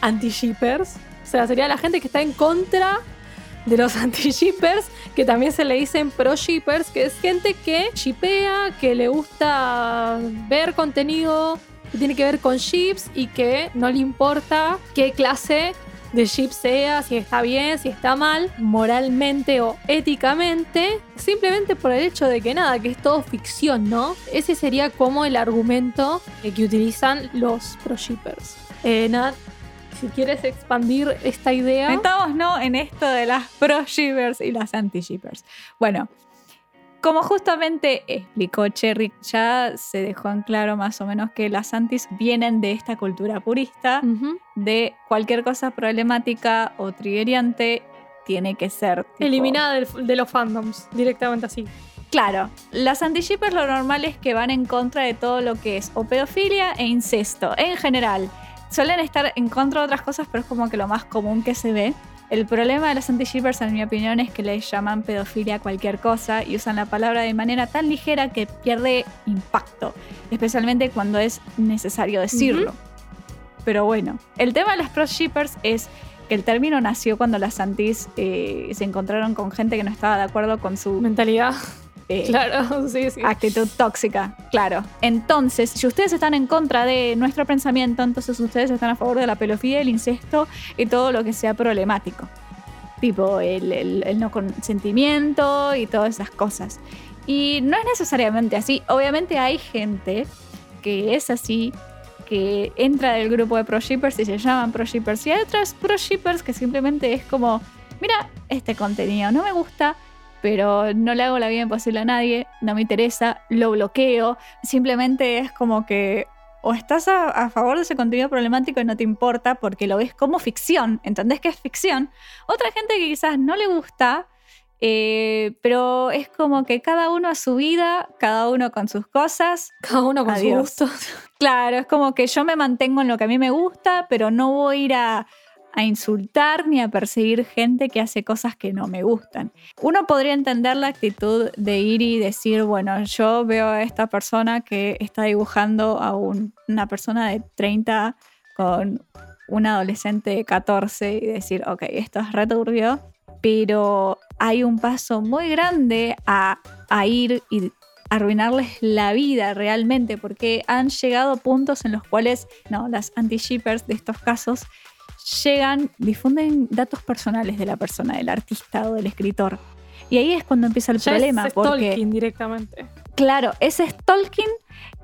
anti-shippers. O sea, sería la gente que está en contra de los anti-shippers, que también se le dicen pro-shippers, que es gente que shipea, que le gusta ver contenido que tiene que ver con ships y que no le importa qué clase de ship sea, si está bien, si está mal, moralmente o éticamente, simplemente por el hecho de que nada, que es todo ficción, ¿no? Ese sería como el argumento que utilizan los pro-shippers. Eh, Nat, si quieres expandir esta idea. Estamos, ¿no? En esto de las pro-shippers y las anti-shippers. Bueno, como justamente explicó Cherry, ya se dejó en claro más o menos que las antis vienen de esta cultura purista, de cualquier cosa problemática o triggeriante, tiene que ser tipo- Eliminada del- de los fandoms, directamente así. Claro, las anti-shippers lo normal es que van en contra de todo lo que es o pedofilia e incesto, en general. Suelen estar en contra de otras cosas, pero es como que lo más común que se ve. El problema de las anti-shippers, en mi opinión, es que les llaman pedofilia a cualquier cosa y usan la palabra de manera tan ligera que pierde impacto, especialmente cuando es necesario decirlo. Pero bueno, el tema de las pro-shippers es que el término nació cuando las antis eh, se encontraron con gente que no estaba de acuerdo con su Mentalidad. Eh, Claro, sí, sí. actitud tóxica, claro. Entonces, si ustedes están en contra de nuestro pensamiento, entonces ustedes están a favor de la pedofilia, el incesto y todo lo que sea problemático. Tipo el, el- el no consentimiento y todas esas cosas. Y no es necesariamente así. Obviamente hay gente que es así, que entra del grupo de pro-shippers y se llaman pro-shippers. Y hay otras pro-shippers que simplemente es como, mira, este contenido no me gusta, pero no le hago la vida imposible a nadie, no me interesa, lo bloqueo. Simplemente es como que o estás a, a favor de ese contenido problemático y no te importa porque lo ves como ficción, ¿entendés que es ficción? Otra gente que quizás no le gusta, eh, pero es como que cada uno a su vida, cada uno con sus cosas. Cada uno con Adiós. su gusto. Claro, es como que yo me mantengo en lo que a mí me gusta, pero no voy a ir a, a insultar ni a perseguir gente que hace cosas que no me gustan. Uno podría entender la actitud de ir y decir, bueno, yo veo a esta persona que está dibujando a un- una persona de 30 con un adolescente de 14 y decir, ok, esto es returbio, pero hay un paso muy grande a, a ir y arruinarles la vida realmente, porque han llegado puntos en los cuales, no, las anti-shippers de estos casos llegan, difunden datos personales de la persona, del artista o del escritor. Y ahí es cuando empieza el Ya problema, es porque, stalking directamente. claro, es stalking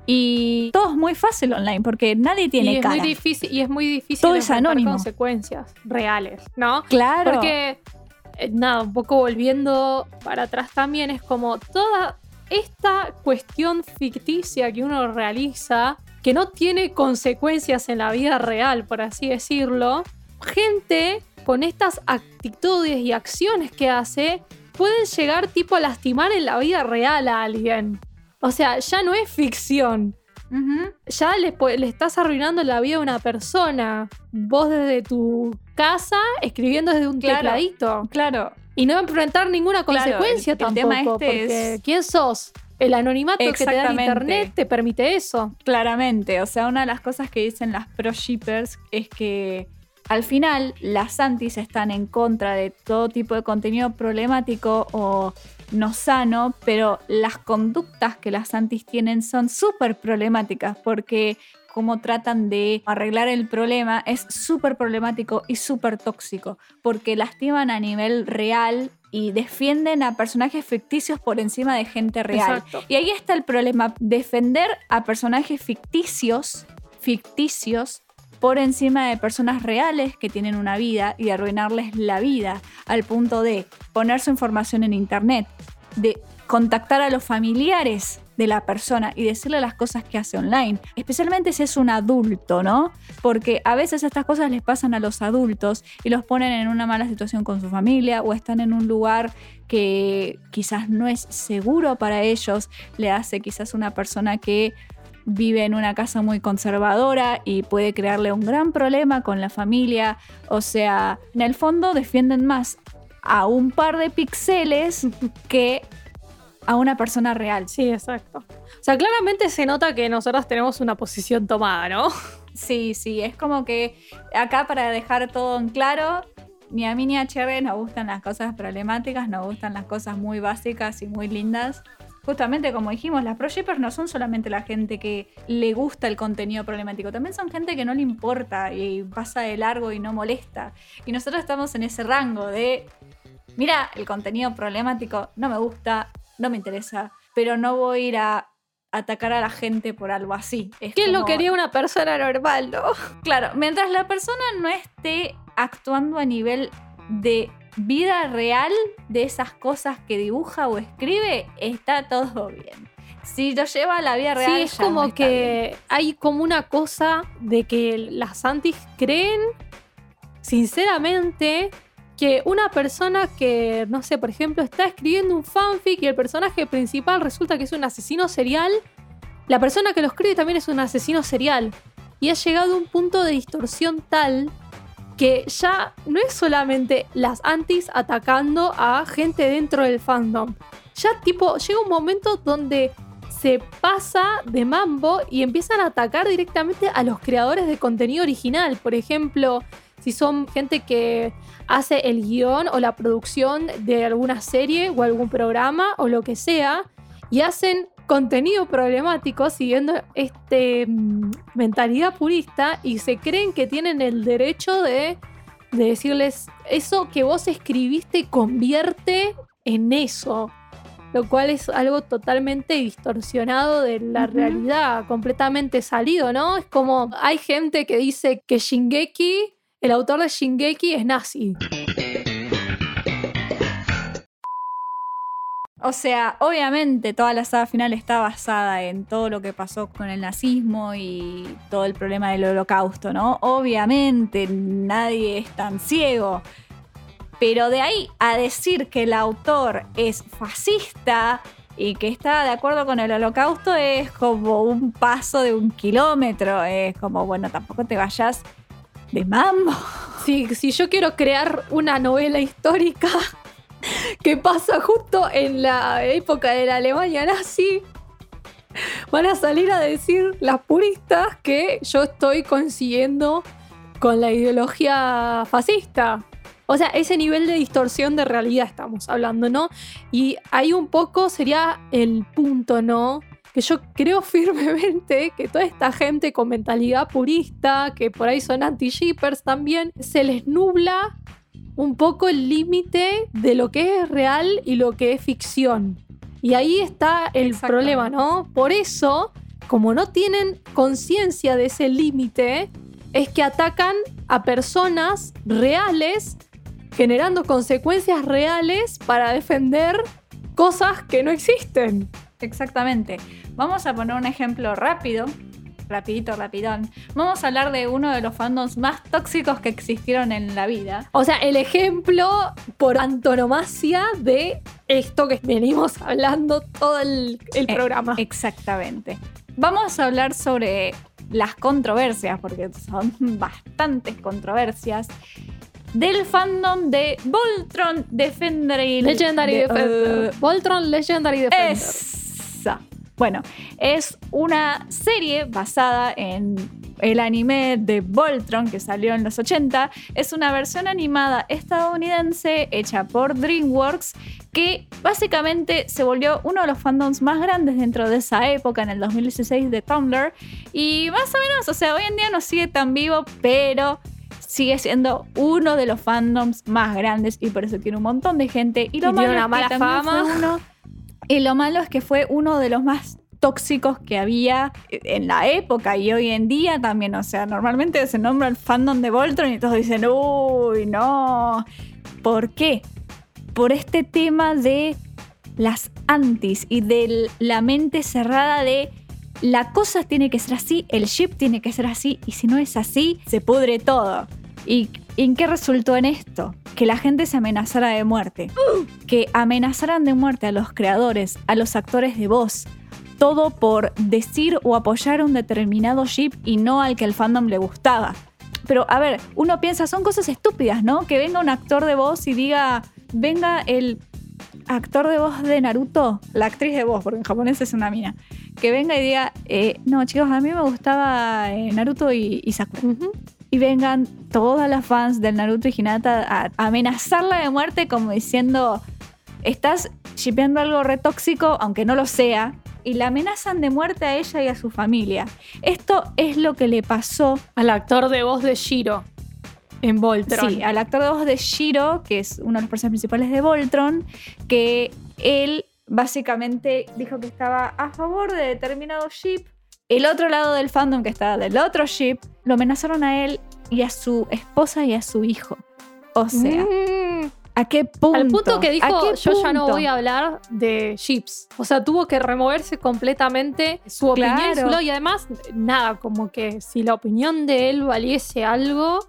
y todo es muy fácil online, porque nadie tiene y es cara. muy difícil y es muy difícil Todo es anónimo. consecuencias reales, ¿no? Claro. Porque eh, nada, un poco volviendo para atrás también es como toda esta cuestión ficticia que uno realiza que no tiene consecuencias en la vida real, por así decirlo, gente con estas actitudes y acciones que hace pueden llegar tipo a lastimar en la vida real a alguien. O sea, ya no es ficción. Ya le, estás arruinando la vida a una persona. Vos desde tu casa escribiendo desde un Claro. tecladito. Claro, Y no enfrentar ninguna Claro, consecuencia el- el tampoco. tema este porque es- ¿quién sos? El anonimato que te da internet te permite eso. Claramente, o sea, una de las cosas que dicen las pro shippers es que al final las antis están en contra de todo tipo de contenido problemático o no sano, pero las conductas que las antis tienen son súper problemáticas porque cómo tratan de arreglar el problema es súper problemático y súper tóxico porque lastiman a nivel real y defienden a personajes ficticios por encima de gente real. Exacto. Y ahí está el problema, defender a personajes ficticios, ficticios, por encima de personas reales que tienen una vida y arruinarles la vida al punto de poner su información en internet, de contactar a los familiares de la persona y decirle las cosas que hace online, especialmente si es un adulto, ¿no? Porque a veces estas cosas les pasan a los adultos y los ponen en una mala situación con su familia o están en un lugar que quizás no es seguro para ellos, le hace quizás una persona que vive en una casa muy conservadora y puede crearle un gran problema con la familia. O sea, en el fondo defienden más a un par de píxeles que a una persona real. Sí, exacto. O sea, claramente se nota que nosotros tenemos una posición tomada, ¿no? Sí, sí, es como que acá para dejar todo en claro, ni a mí ni a Cherry nos gustan las cosas problemáticas, nos gustan las cosas muy básicas y muy lindas. Justamente como dijimos, las pro shippers no son solamente la gente que le gusta el contenido problemático, también son gente que no le importa y pasa de largo y no molesta. Y nosotros estamos en ese rango de, mira, el contenido problemático no me gusta, no me interesa, pero no voy a ir a atacar a la gente por algo así. Es ¿Quién lo quería una persona normal, no? Claro, mientras la persona no esté actuando a nivel de vida real de esas cosas que dibuja o escribe, está todo bien. Si lo lleva a la vida real, Sí, es ya como que hay como una cosa de que las antis creen sinceramente que una persona que, no sé, por ejemplo, está escribiendo un fanfic y el personaje principal resulta que es un asesino serial, la persona que lo escribe también es un asesino serial. Y ha llegado a un punto de distorsión tal que ya no es solamente las antis atacando a gente dentro del fandom. Ya tipo, llega un momento donde se pasa de mambo y empiezan a atacar directamente a los creadores de contenido original. Por ejemplo, si son gente que hace el guion o la producción de alguna serie o algún programa o lo que sea, y hacen contenido problemático siguiendo este mm, mentalidad purista y se creen que tienen el derecho de, de decirles eso que vos escribiste convierte en eso lo cual es algo totalmente distorsionado de la realidad, completamente salido, ¿no? Es como hay gente que dice que Shingeki, el autor de Shingeki es nazi. O sea, obviamente toda la saga final está basada en todo lo que pasó con el nazismo y todo el problema del holocausto, ¿no? Obviamente nadie es tan ciego. Pero de ahí a decir que el autor es fascista y que está de acuerdo con el holocausto es como un paso de un kilómetro. Es como, bueno, tampoco te vayas de mambo. Sí, si yo quiero crear una novela histórica que pasa justo en la época de la Alemania nazi, van a salir a decir las puristas que yo estoy consiguiendo con la ideología fascista. O sea, ese nivel de distorsión de realidad estamos hablando, ¿no? Y ahí un poco sería el punto, ¿no? Que yo creo firmemente que toda esta gente con mentalidad purista, que por ahí son anti-shippers también, se les nubla un poco el límite de lo que es real y lo que es ficción. Y ahí está el problema, ¿no? Por eso, como no tienen conciencia de ese límite, es que atacan a personas reales generando consecuencias reales para defender cosas que no existen. Exactamente. Vamos a poner un ejemplo rápido, rapidito, rapidón. Vamos a hablar de uno de los fandoms más tóxicos que existieron en la vida. O sea, el ejemplo por antonomasia de esto que venimos hablando todo el, el eh, programa. Exactamente. Vamos a hablar sobre las controversias, porque son bastantes controversias del fandom de Voltron Defender y Legendary Defender. Uh, Voltron Legendary Defender. Esa. Bueno, es una serie basada en el anime de Voltron que salió en los 80. Es una versión animada estadounidense hecha por DreamWorks que básicamente se volvió uno de los fandoms más grandes dentro de esa época, en el 2016 de Tumblr. Y más o menos, o sea, hoy en día no sigue tan vivo, pero sigue siendo uno de los fandoms más grandes y por eso tiene un montón de gente. Y lo malo fama. Y lo malo es que fue uno de los más tóxicos que había en la época y hoy en día también. O sea, normalmente se nombra el fandom de Voltron y todos dicen, uy, no. ¿Por qué? Por este tema de las antis y de la mente cerrada de la cosa tiene que ser así, el ship tiene que ser así y si no es así, se pudre todo. ¿Y en qué resultó en esto? Que la gente se amenazara de muerte. Que amenazaran de muerte a los creadores, a los actores de voz. Todo por decir o apoyar un determinado ship y no al que el fandom le gustaba. Pero a ver, uno piensa, son cosas estúpidas, ¿no? Que venga un actor de voz y diga, venga el actor de voz de Naruto, la actriz de voz, porque en japonés es una mina, que venga y diga, eh, no chicos, a mí me gustaba eh, Naruto y, Sakura y vengan todas las fans del Naruto y Hinata a amenazarla de muerte como diciendo, estás shipeando algo retóxico, aunque no lo sea, y la amenazan de muerte a ella y a su familia. Esto es lo que le pasó al actor de voz de Shiro en Voltron. Sí, al actor de voz de Shiro, que es uno de los personajes principales de Voltron, que él básicamente dijo que estaba a favor de determinado ship el otro lado del fandom que estaba del otro ship lo amenazaron a él y a su esposa y a su hijo. O sea, mm. ¿a qué punto? Al punto que dijo, yo ya no voy a hablar de ships. O sea, tuvo que removerse completamente su opinión y además, nada, como que si la opinión de él valiese algo,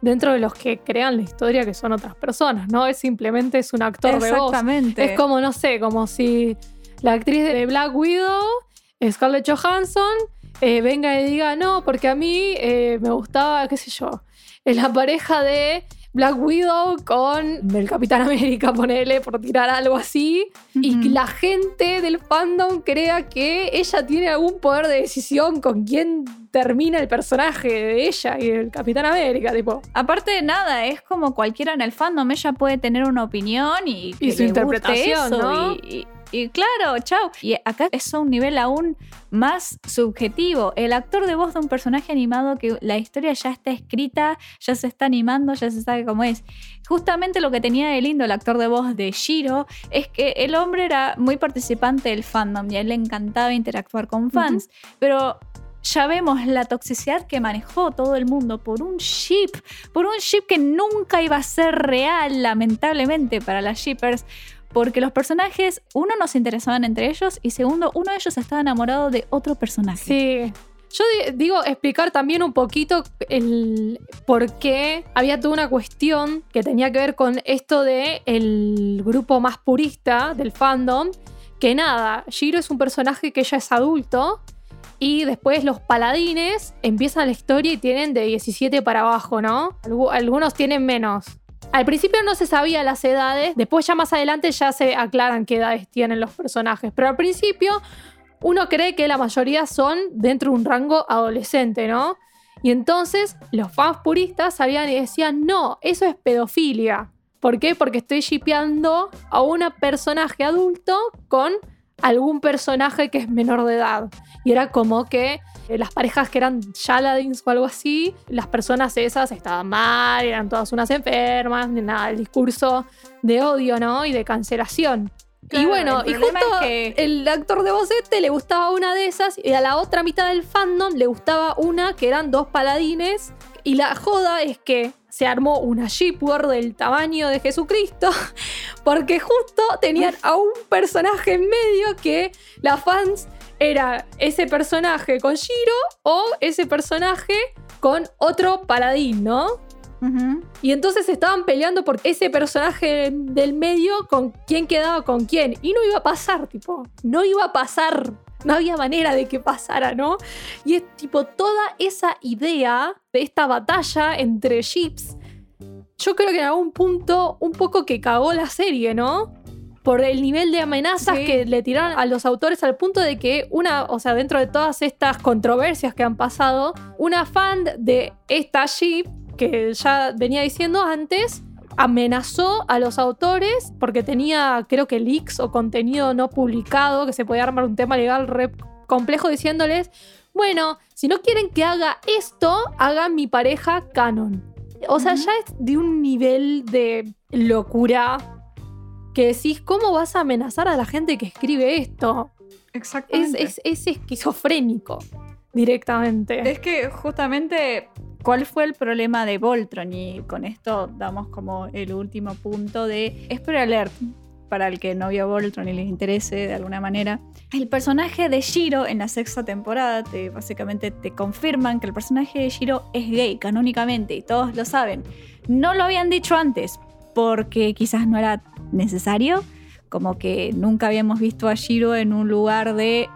dentro de los que crean la historia que son otras personas, ¿no? Es simplemente es un actor de voz. Exactamente. Es como, no sé, como si la actriz de Black Widow, Scarlett Johansson, eh, venga y diga, no, porque a mí eh, me gustaba, qué sé yo, es la pareja de Black Widow con el Capitán América, ponele, por tirar algo así, y que la gente del fandom crea que ella tiene algún poder de decisión con quién termina el personaje de ella y el Capitán América, tipo. Aparte de nada, es como cualquiera en el fandom, ella puede tener una opinión y, que su guste interpretación, eso, ¿no? Y, y- y claro, chao. Y acá es un nivel aún más subjetivo. El actor de voz de un personaje animado que la historia ya está escrita, ya se está animando, ya se sabe cómo es. Justamente lo que tenía de lindo el actor de voz de Shiro es que el hombre era muy participante del fandom y a él le encantaba interactuar con fans, pero ya vemos la toxicidad que manejó todo el mundo por un ship, por un ship que nunca iba a ser real, lamentablemente, para las shippers. Porque los personajes, uno, no se interesaban entre ellos y segundo, uno de ellos estaba enamorado de otro personaje. Sí. Yo di- digo, explicar también un poquito el por qué había toda una cuestión que tenía que ver con esto de el grupo más purista del fandom. Que nada, Shiro es un personaje que ya es adulto. Y después los paladines empiezan la historia y tienen de 17 para abajo, ¿no? Algu- Algunos tienen menos. Al principio no se sabía las edades, después ya más adelante ya se aclaran qué edades tienen los personajes, pero al principio uno cree que la mayoría son dentro de un rango adolescente, ¿no? Y entonces los fans puristas sabían y decían, no, eso es pedofilia. ¿Por qué? Porque estoy shipeando a un personaje adulto con algún personaje que es menor de edad. Y era como que eh, las parejas que eran Shaladins o algo así, las personas esas estaban mal, eran todas unas enfermas, ni nada, el discurso de odio, ¿no? Y de cancelación. y bueno, y justo es que- el actor de voz este le gustaba una de esas y a la otra mitad del fandom le gustaba una que eran dos paladines. Y la joda es que se armó una shipwar del tamaño de Jesucristo porque justo tenían a un personaje en medio que las fans era ese personaje con Shiro o ese personaje con otro paladín, ¿no? Y entonces estaban peleando por ese personaje del medio con quién quedaba con quién. Y no iba a pasar, tipo, no iba a pasar. No había manera de que pasara, ¿no? Y es tipo toda esa idea de esta batalla entre ships. Yo creo que en algún punto un poco que cagó la serie, ¿no? Por el nivel de amenazas Sí. que le tiraron a los autores al punto de que una, o sea, dentro de todas estas controversias que han pasado, una fan de esta ship que ya venía diciendo antes, amenazó a los autores porque tenía, creo que leaks o contenido no publicado, que se podía armar un tema legal re complejo diciéndoles, bueno, si no quieren que haga esto, hagan mi pareja canon. O sea, ya es de un nivel de locura que decís, ¿cómo vas a amenazar a la gente que escribe esto? Es, Exactamente. es, es esquizofrénico directamente. Es que justamente, ¿cuál fue el problema de Voltron? Y con esto damos como el último punto de Spoiler Alert. Para el que no vio Voltron y les interese de alguna manera. El personaje de Shiro en la sexta temporada, te, básicamente te confirman que el personaje de Shiro es gay canónicamente y todos lo saben. No lo habían dicho antes porque quizás no era necesario. Como que nunca habíamos visto a Shiro en un lugar de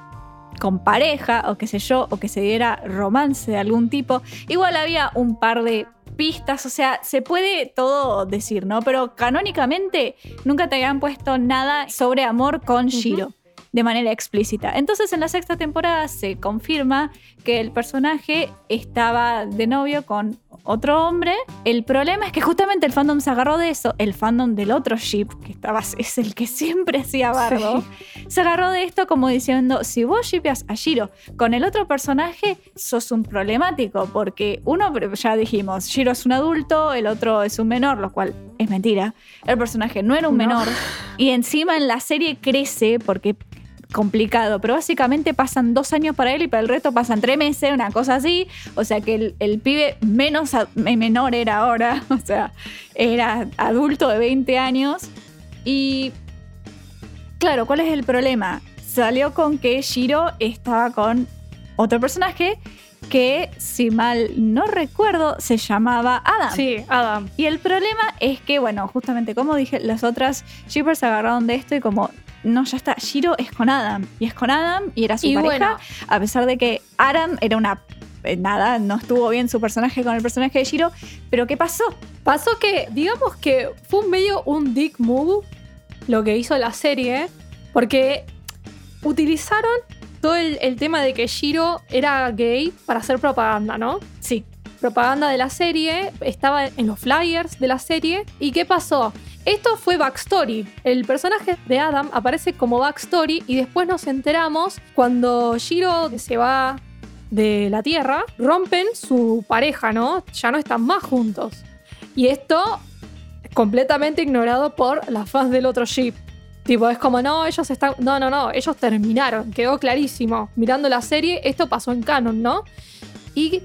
con pareja o qué sé yo, o que se diera romance de algún tipo. Igual había un par de pistas, o sea, se puede todo decir, ¿no? Pero canónicamente nunca te habían puesto nada sobre amor con Shiro. De manera explícita. Entonces, en la sexta temporada se confirma que el personaje estaba de novio con otro hombre. El problema es que justamente el fandom se agarró de eso. El fandom del otro ship, que estaba, es el que siempre hacía bardo, se agarró de esto como diciendo, si vos shipeas a Shiro con el otro personaje, sos un problemático, porque uno, ya dijimos, Shiro es un adulto, el otro es un menor, lo cual es mentira. El personaje no era un No. menor, y encima en la serie crece porque complicado, pero básicamente pasan dos años para él y para el resto pasan tres meses, una cosa así, o sea que el, el pibe menos a- menor era ahora, o sea, era adulto de 20 años y claro, ¿cuál es el problema? Salió con que Shiro estaba con otro personaje que, si mal no recuerdo, se llamaba Adam. Sí, Adam. Y el problema es que, bueno, justamente como dije, las otras shippers agarraron de esto y como, no, ya está, Shiro es con Adam. Y es con Adam y era su Y pareja, bueno. a pesar de que Adam era una... eh, Nada, no estuvo bien su personaje con el personaje de Shiro, pero ¿qué pasó? Pasó que, digamos que fue un medio un dick move lo que hizo la serie, porque utilizaron todo el, el tema de que Shiro era gay para hacer propaganda, ¿no? Sí. Propaganda de la serie, estaba en los flyers de la serie. ¿Y qué pasó? Esto fue backstory. El personaje de Adam aparece como backstory y después nos enteramos cuando Shiro se va de la Tierra, rompen su pareja, ¿no? Ya no están más juntos. Y esto completamente ignorado por las fans del otro ship. Tipo, es como, no, ellos están. No, no, no, ellos terminaron. Quedó clarísimo. Mirando la serie, esto pasó en canon, ¿no? Y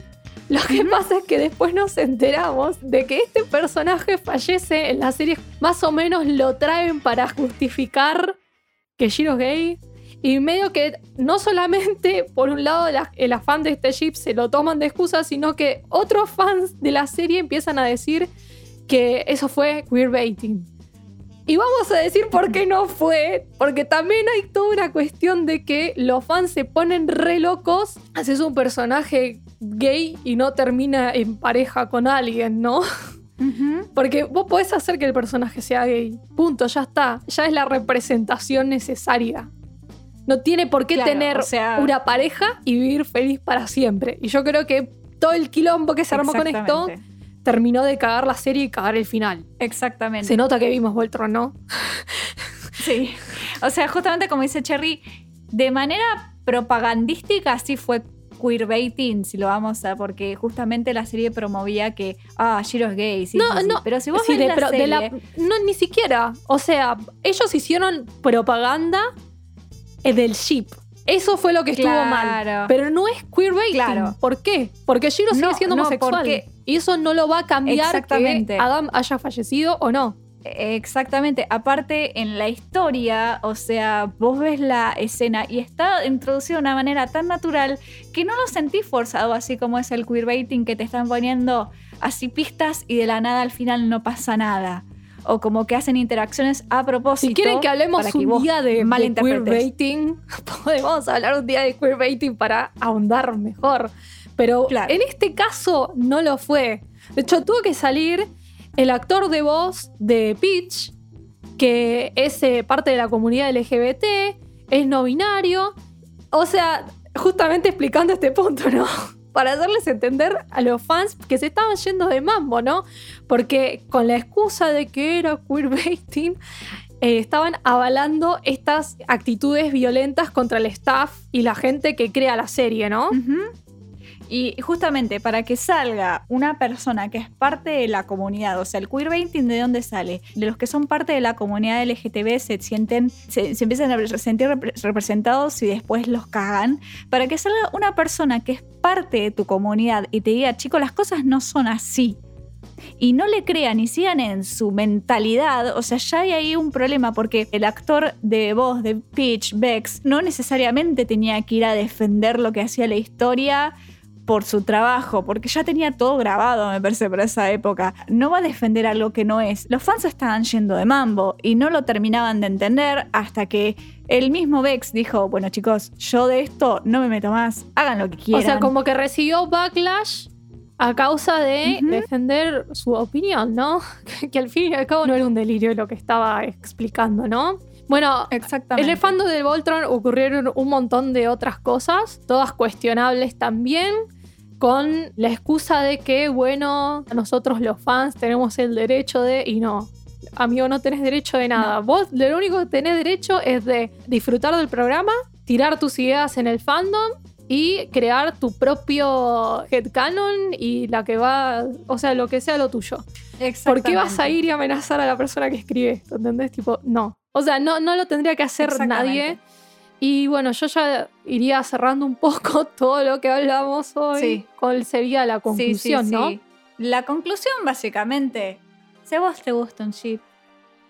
lo que pasa es que después nos enteramos de que este personaje fallece en la serie. Más o menos lo traen para justificar que Shiro es gay. Y medio que no solamente por un lado la- el afán de este ship se lo toman de excusa, sino que otros fans de la serie empiezan a decir que eso fue queerbaiting. Y vamos a decir por qué no fue, porque también hay toda una cuestión de que los fans se ponen re locos, haces un personaje gay y no termina en pareja con alguien, ¿no? Porque vos podés hacer que el personaje sea gay. Punto, ya está. Ya es la representación necesaria. No tiene por qué Claro, tener o sea- una pareja y vivir feliz para siempre. Y yo creo que todo el quilombo que se armó con esto terminó de cagar la serie y cagar el final. Exactamente. Se nota que vimos Voltron, ¿no? Sí. O sea, justamente como dice Cherry, de manera propagandística sí fue queerbaiting, si lo vamos a, porque justamente la serie promovía que, ah, Shiro es gay, sí, No, sí, sí. no, Pero si vos Sí, ves de la de no, ni siquiera. O sea, ellos hicieron propaganda del ship. Eso fue lo que estuvo mal. Pero no es queerbaiting. Claro. ¿Por qué? Porque Shiro sigue siendo homosexual. porque- Y eso no lo va a cambiar Exactamente. que Adam haya fallecido o no. Exactamente. Aparte, en la historia, o sea, vos ves la escena y está introducido de una manera tan natural que no lo sentís forzado, así como es el queerbaiting que te están poniendo así pistas y de la nada al final no pasa nada. O como que hacen interacciones a propósito. Si quieren que hablemos para que un día de, de queerbaiting, podemos hablar un día de queerbaiting para ahondar mejor. Pero Claro. en este caso no lo fue. De hecho, tuvo que salir el actor de voz de Peach, que es eh, parte de la comunidad LGBT, es no binario. O sea, justamente explicando este punto, ¿no? Para hacerles entender a los fans que se estaban yendo de mambo, ¿no? Porque con la excusa de que era queerbaiting, eh, estaban avalando estas actitudes violentas contra el staff y la gente que crea la serie, ¿no? Ujú. Y justamente para que salga una persona que es parte de la comunidad, o sea, el queerbaiting de dónde sale, de los que son parte de la comunidad LGTB se sienten, se, empiezan a sentir repre- representados y después los cagan, para que salga una persona que es parte de tu comunidad y te diga, chicos, las cosas no son así. Y no le crean y sigan en su mentalidad, o sea, ya hay ahí un problema porque el actor de voz de Peach, Bex, no necesariamente tenía que ir a defender lo que hacía la historia por su trabajo, porque ya tenía todo grabado, me parece, para esa época. No va a defender algo que no es. Los fans estaban yendo de mambo y no lo terminaban de entender hasta que el mismo Bex dijo, bueno chicos, yo de esto no me meto más, hagan lo que O quieran. sea, como que recibió backlash a causa de defender su opinión, ¿no? Que, que al fin y al cabo no era un delirio lo que estaba explicando, ¿no? Bueno, Exactamente. en el fandom de Voltron ocurrieron un montón de otras cosas, todas cuestionables también, con la excusa de que, bueno, nosotros los fans tenemos el derecho de... Y no, amigo, no tenés derecho de nada. Vos lo único que tenés derecho es de disfrutar del programa, tirar tus ideas en el fandom y crear tu propio headcanon y la que va, o sea, lo que sea lo tuyo. ¿Por qué vas a ir y amenazar a la persona que escribe esto? ¿Entendés? Tipo, no. O sea, no, no lo tendría que hacer nadie. Y bueno, yo ya iría cerrando un poco todo lo que hablamos hoy. Sí. ¿Cuál sería la conclusión, Sí, sí, no? sí. La conclusión, básicamente, si a vos te gusta un ship,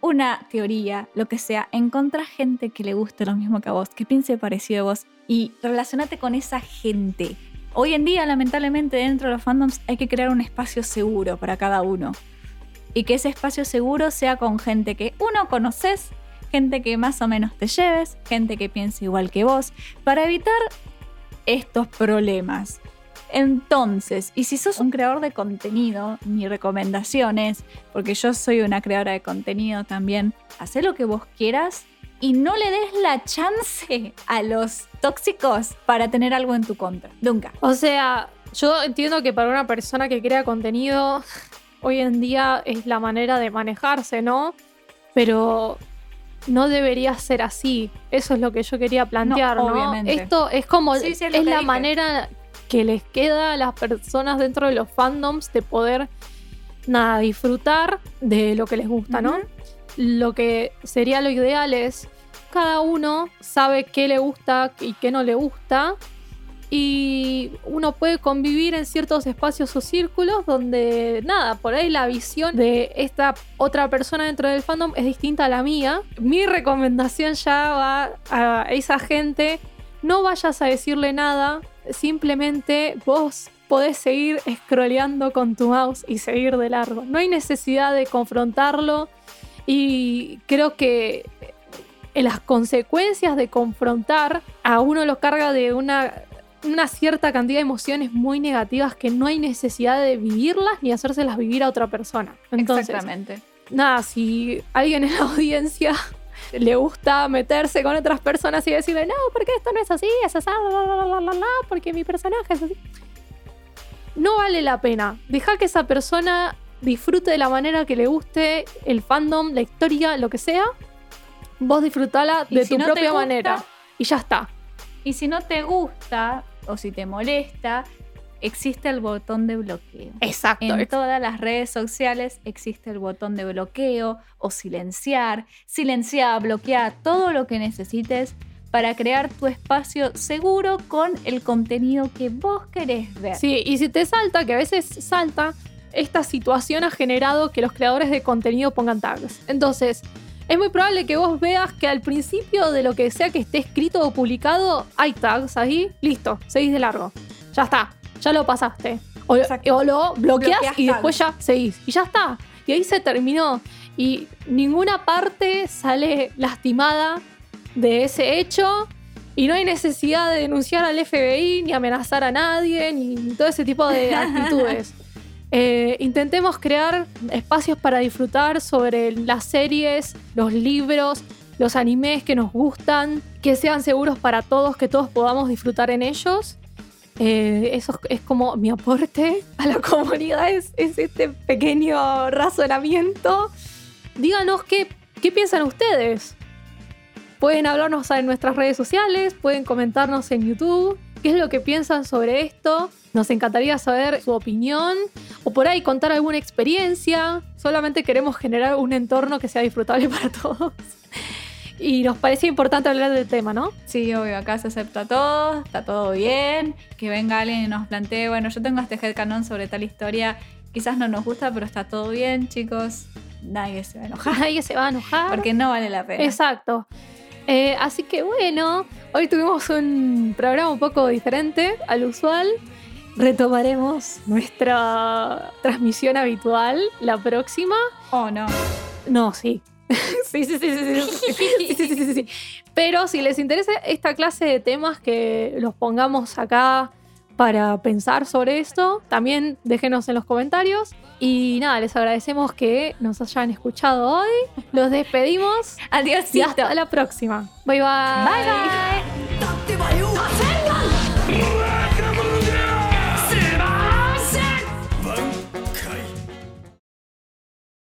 una teoría, lo que sea, encontrá gente que le guste lo mismo que a vos, que piense parecido a vos y relacionate con esa gente. Hoy en día, lamentablemente, dentro de los fandoms hay que crear un espacio seguro para cada uno. Y que ese espacio seguro sea con gente que uno conoces, gente que más o menos te lleves, gente que piense igual que vos, para evitar estos problemas. Entonces, y si sos un creador de contenido, mi recomendación es, porque yo soy una creadora de contenido también, haz lo que vos quieras y no le des la chance a los tóxicos para tener algo en tu contra. Nunca. O sea, yo entiendo que para una persona que crea contenido, hoy en día es la manera de manejarse, ¿no? Pero no debería ser así. Eso es lo que yo quería plantear, ¿no? Esto es como es, la manera que les queda a las personas dentro de los fandoms de poder nada disfrutar de lo que les gusta, ¿no? Lo que sería lo ideal es cada uno sabe qué le gusta y qué no le gusta y uno puede convivir en ciertos espacios o círculos donde, nada, por ahí la visión de esta otra persona dentro del fandom es distinta a la mía. Mi recomendación ya va a esa gente, no vayas a decirle nada, simplemente vos podés seguir scrolleando con tu mouse y seguir de largo. No hay necesidad de confrontarlo y creo que las consecuencias de confrontar a uno lo carga de una una cierta cantidad de emociones muy negativas que no hay necesidad de vivirlas ni hacérselas vivir a otra persona. Exactamente. Nada, si alguien en la audiencia le gusta meterse con otras personas y decirle, no, porque esto no es así, es así, porque mi personaje es así. No vale la pena. Deja que esa persona disfrute de la manera que le guste el fandom, la historia, lo que sea. Vos disfrutala de tu propia manera. Y ya está. Y si no te gusta o si te molesta, existe el botón de bloqueo. Exacto. En todas las redes sociales existe el botón de bloqueo o silenciar. Silenciar, bloquear todo lo que necesites para crear tu espacio seguro con el contenido que vos querés ver. Sí, y si te salta, que a veces salta, esta situación ha generado que los creadores de contenido pongan tags. Entonces, es muy probable que vos veas que al principio de lo que sea que esté escrito o publicado, hay tags ahí, listo, seguís de largo. Ya está, ya lo pasaste. O, lo bloqueas y después ya seguís. Y ya está. Y ahí se terminó. Y ninguna parte sale lastimada de ese hecho. Y no hay necesidad de denunciar al FBI, ni amenazar a nadie, ni todo ese tipo de actitudes. Eh, intentemos crear espacios para disfrutar sobre las series, los libros, los animes que nos gustan, que sean seguros para todos, que todos podamos disfrutar en ellos. Eh, eso es como mi aporte a la comunidad, es, este pequeño razonamiento. Díganos qué, qué piensan ustedes. Pueden hablarnos en nuestras redes sociales, pueden comentarnos en YouTube qué es lo que piensan sobre esto. Nos encantaría saber su opinión o por ahí contar alguna experiencia. Solamente queremos generar un entorno que sea disfrutable para todos. Y nos parecía importante hablar del tema, ¿no? Sí, obvio, acá se acepta todo, está todo bien. Que venga alguien y nos plantee, bueno, yo tengo este headcanon sobre tal historia, quizás no nos gusta, pero está todo bien, chicos. Nadie se va a enojar. Nadie se va a enojar. Porque no vale la pena. Exacto. Eh, así que bueno, hoy tuvimos un programa un poco diferente al usual. Retomaremos nuestra transmisión habitual la próxima. Oh, no. No, sí. sí, sí, sí, sí, sí. sí, sí, sí, sí. Pero si les interesa esta clase de temas que los pongamos acá para pensar sobre esto, también déjenos en los comentarios. Y nada, les agradecemos que nos hayan escuchado hoy. Los despedimos. Adiós y hasta la próxima. Bye bye. Bye bye.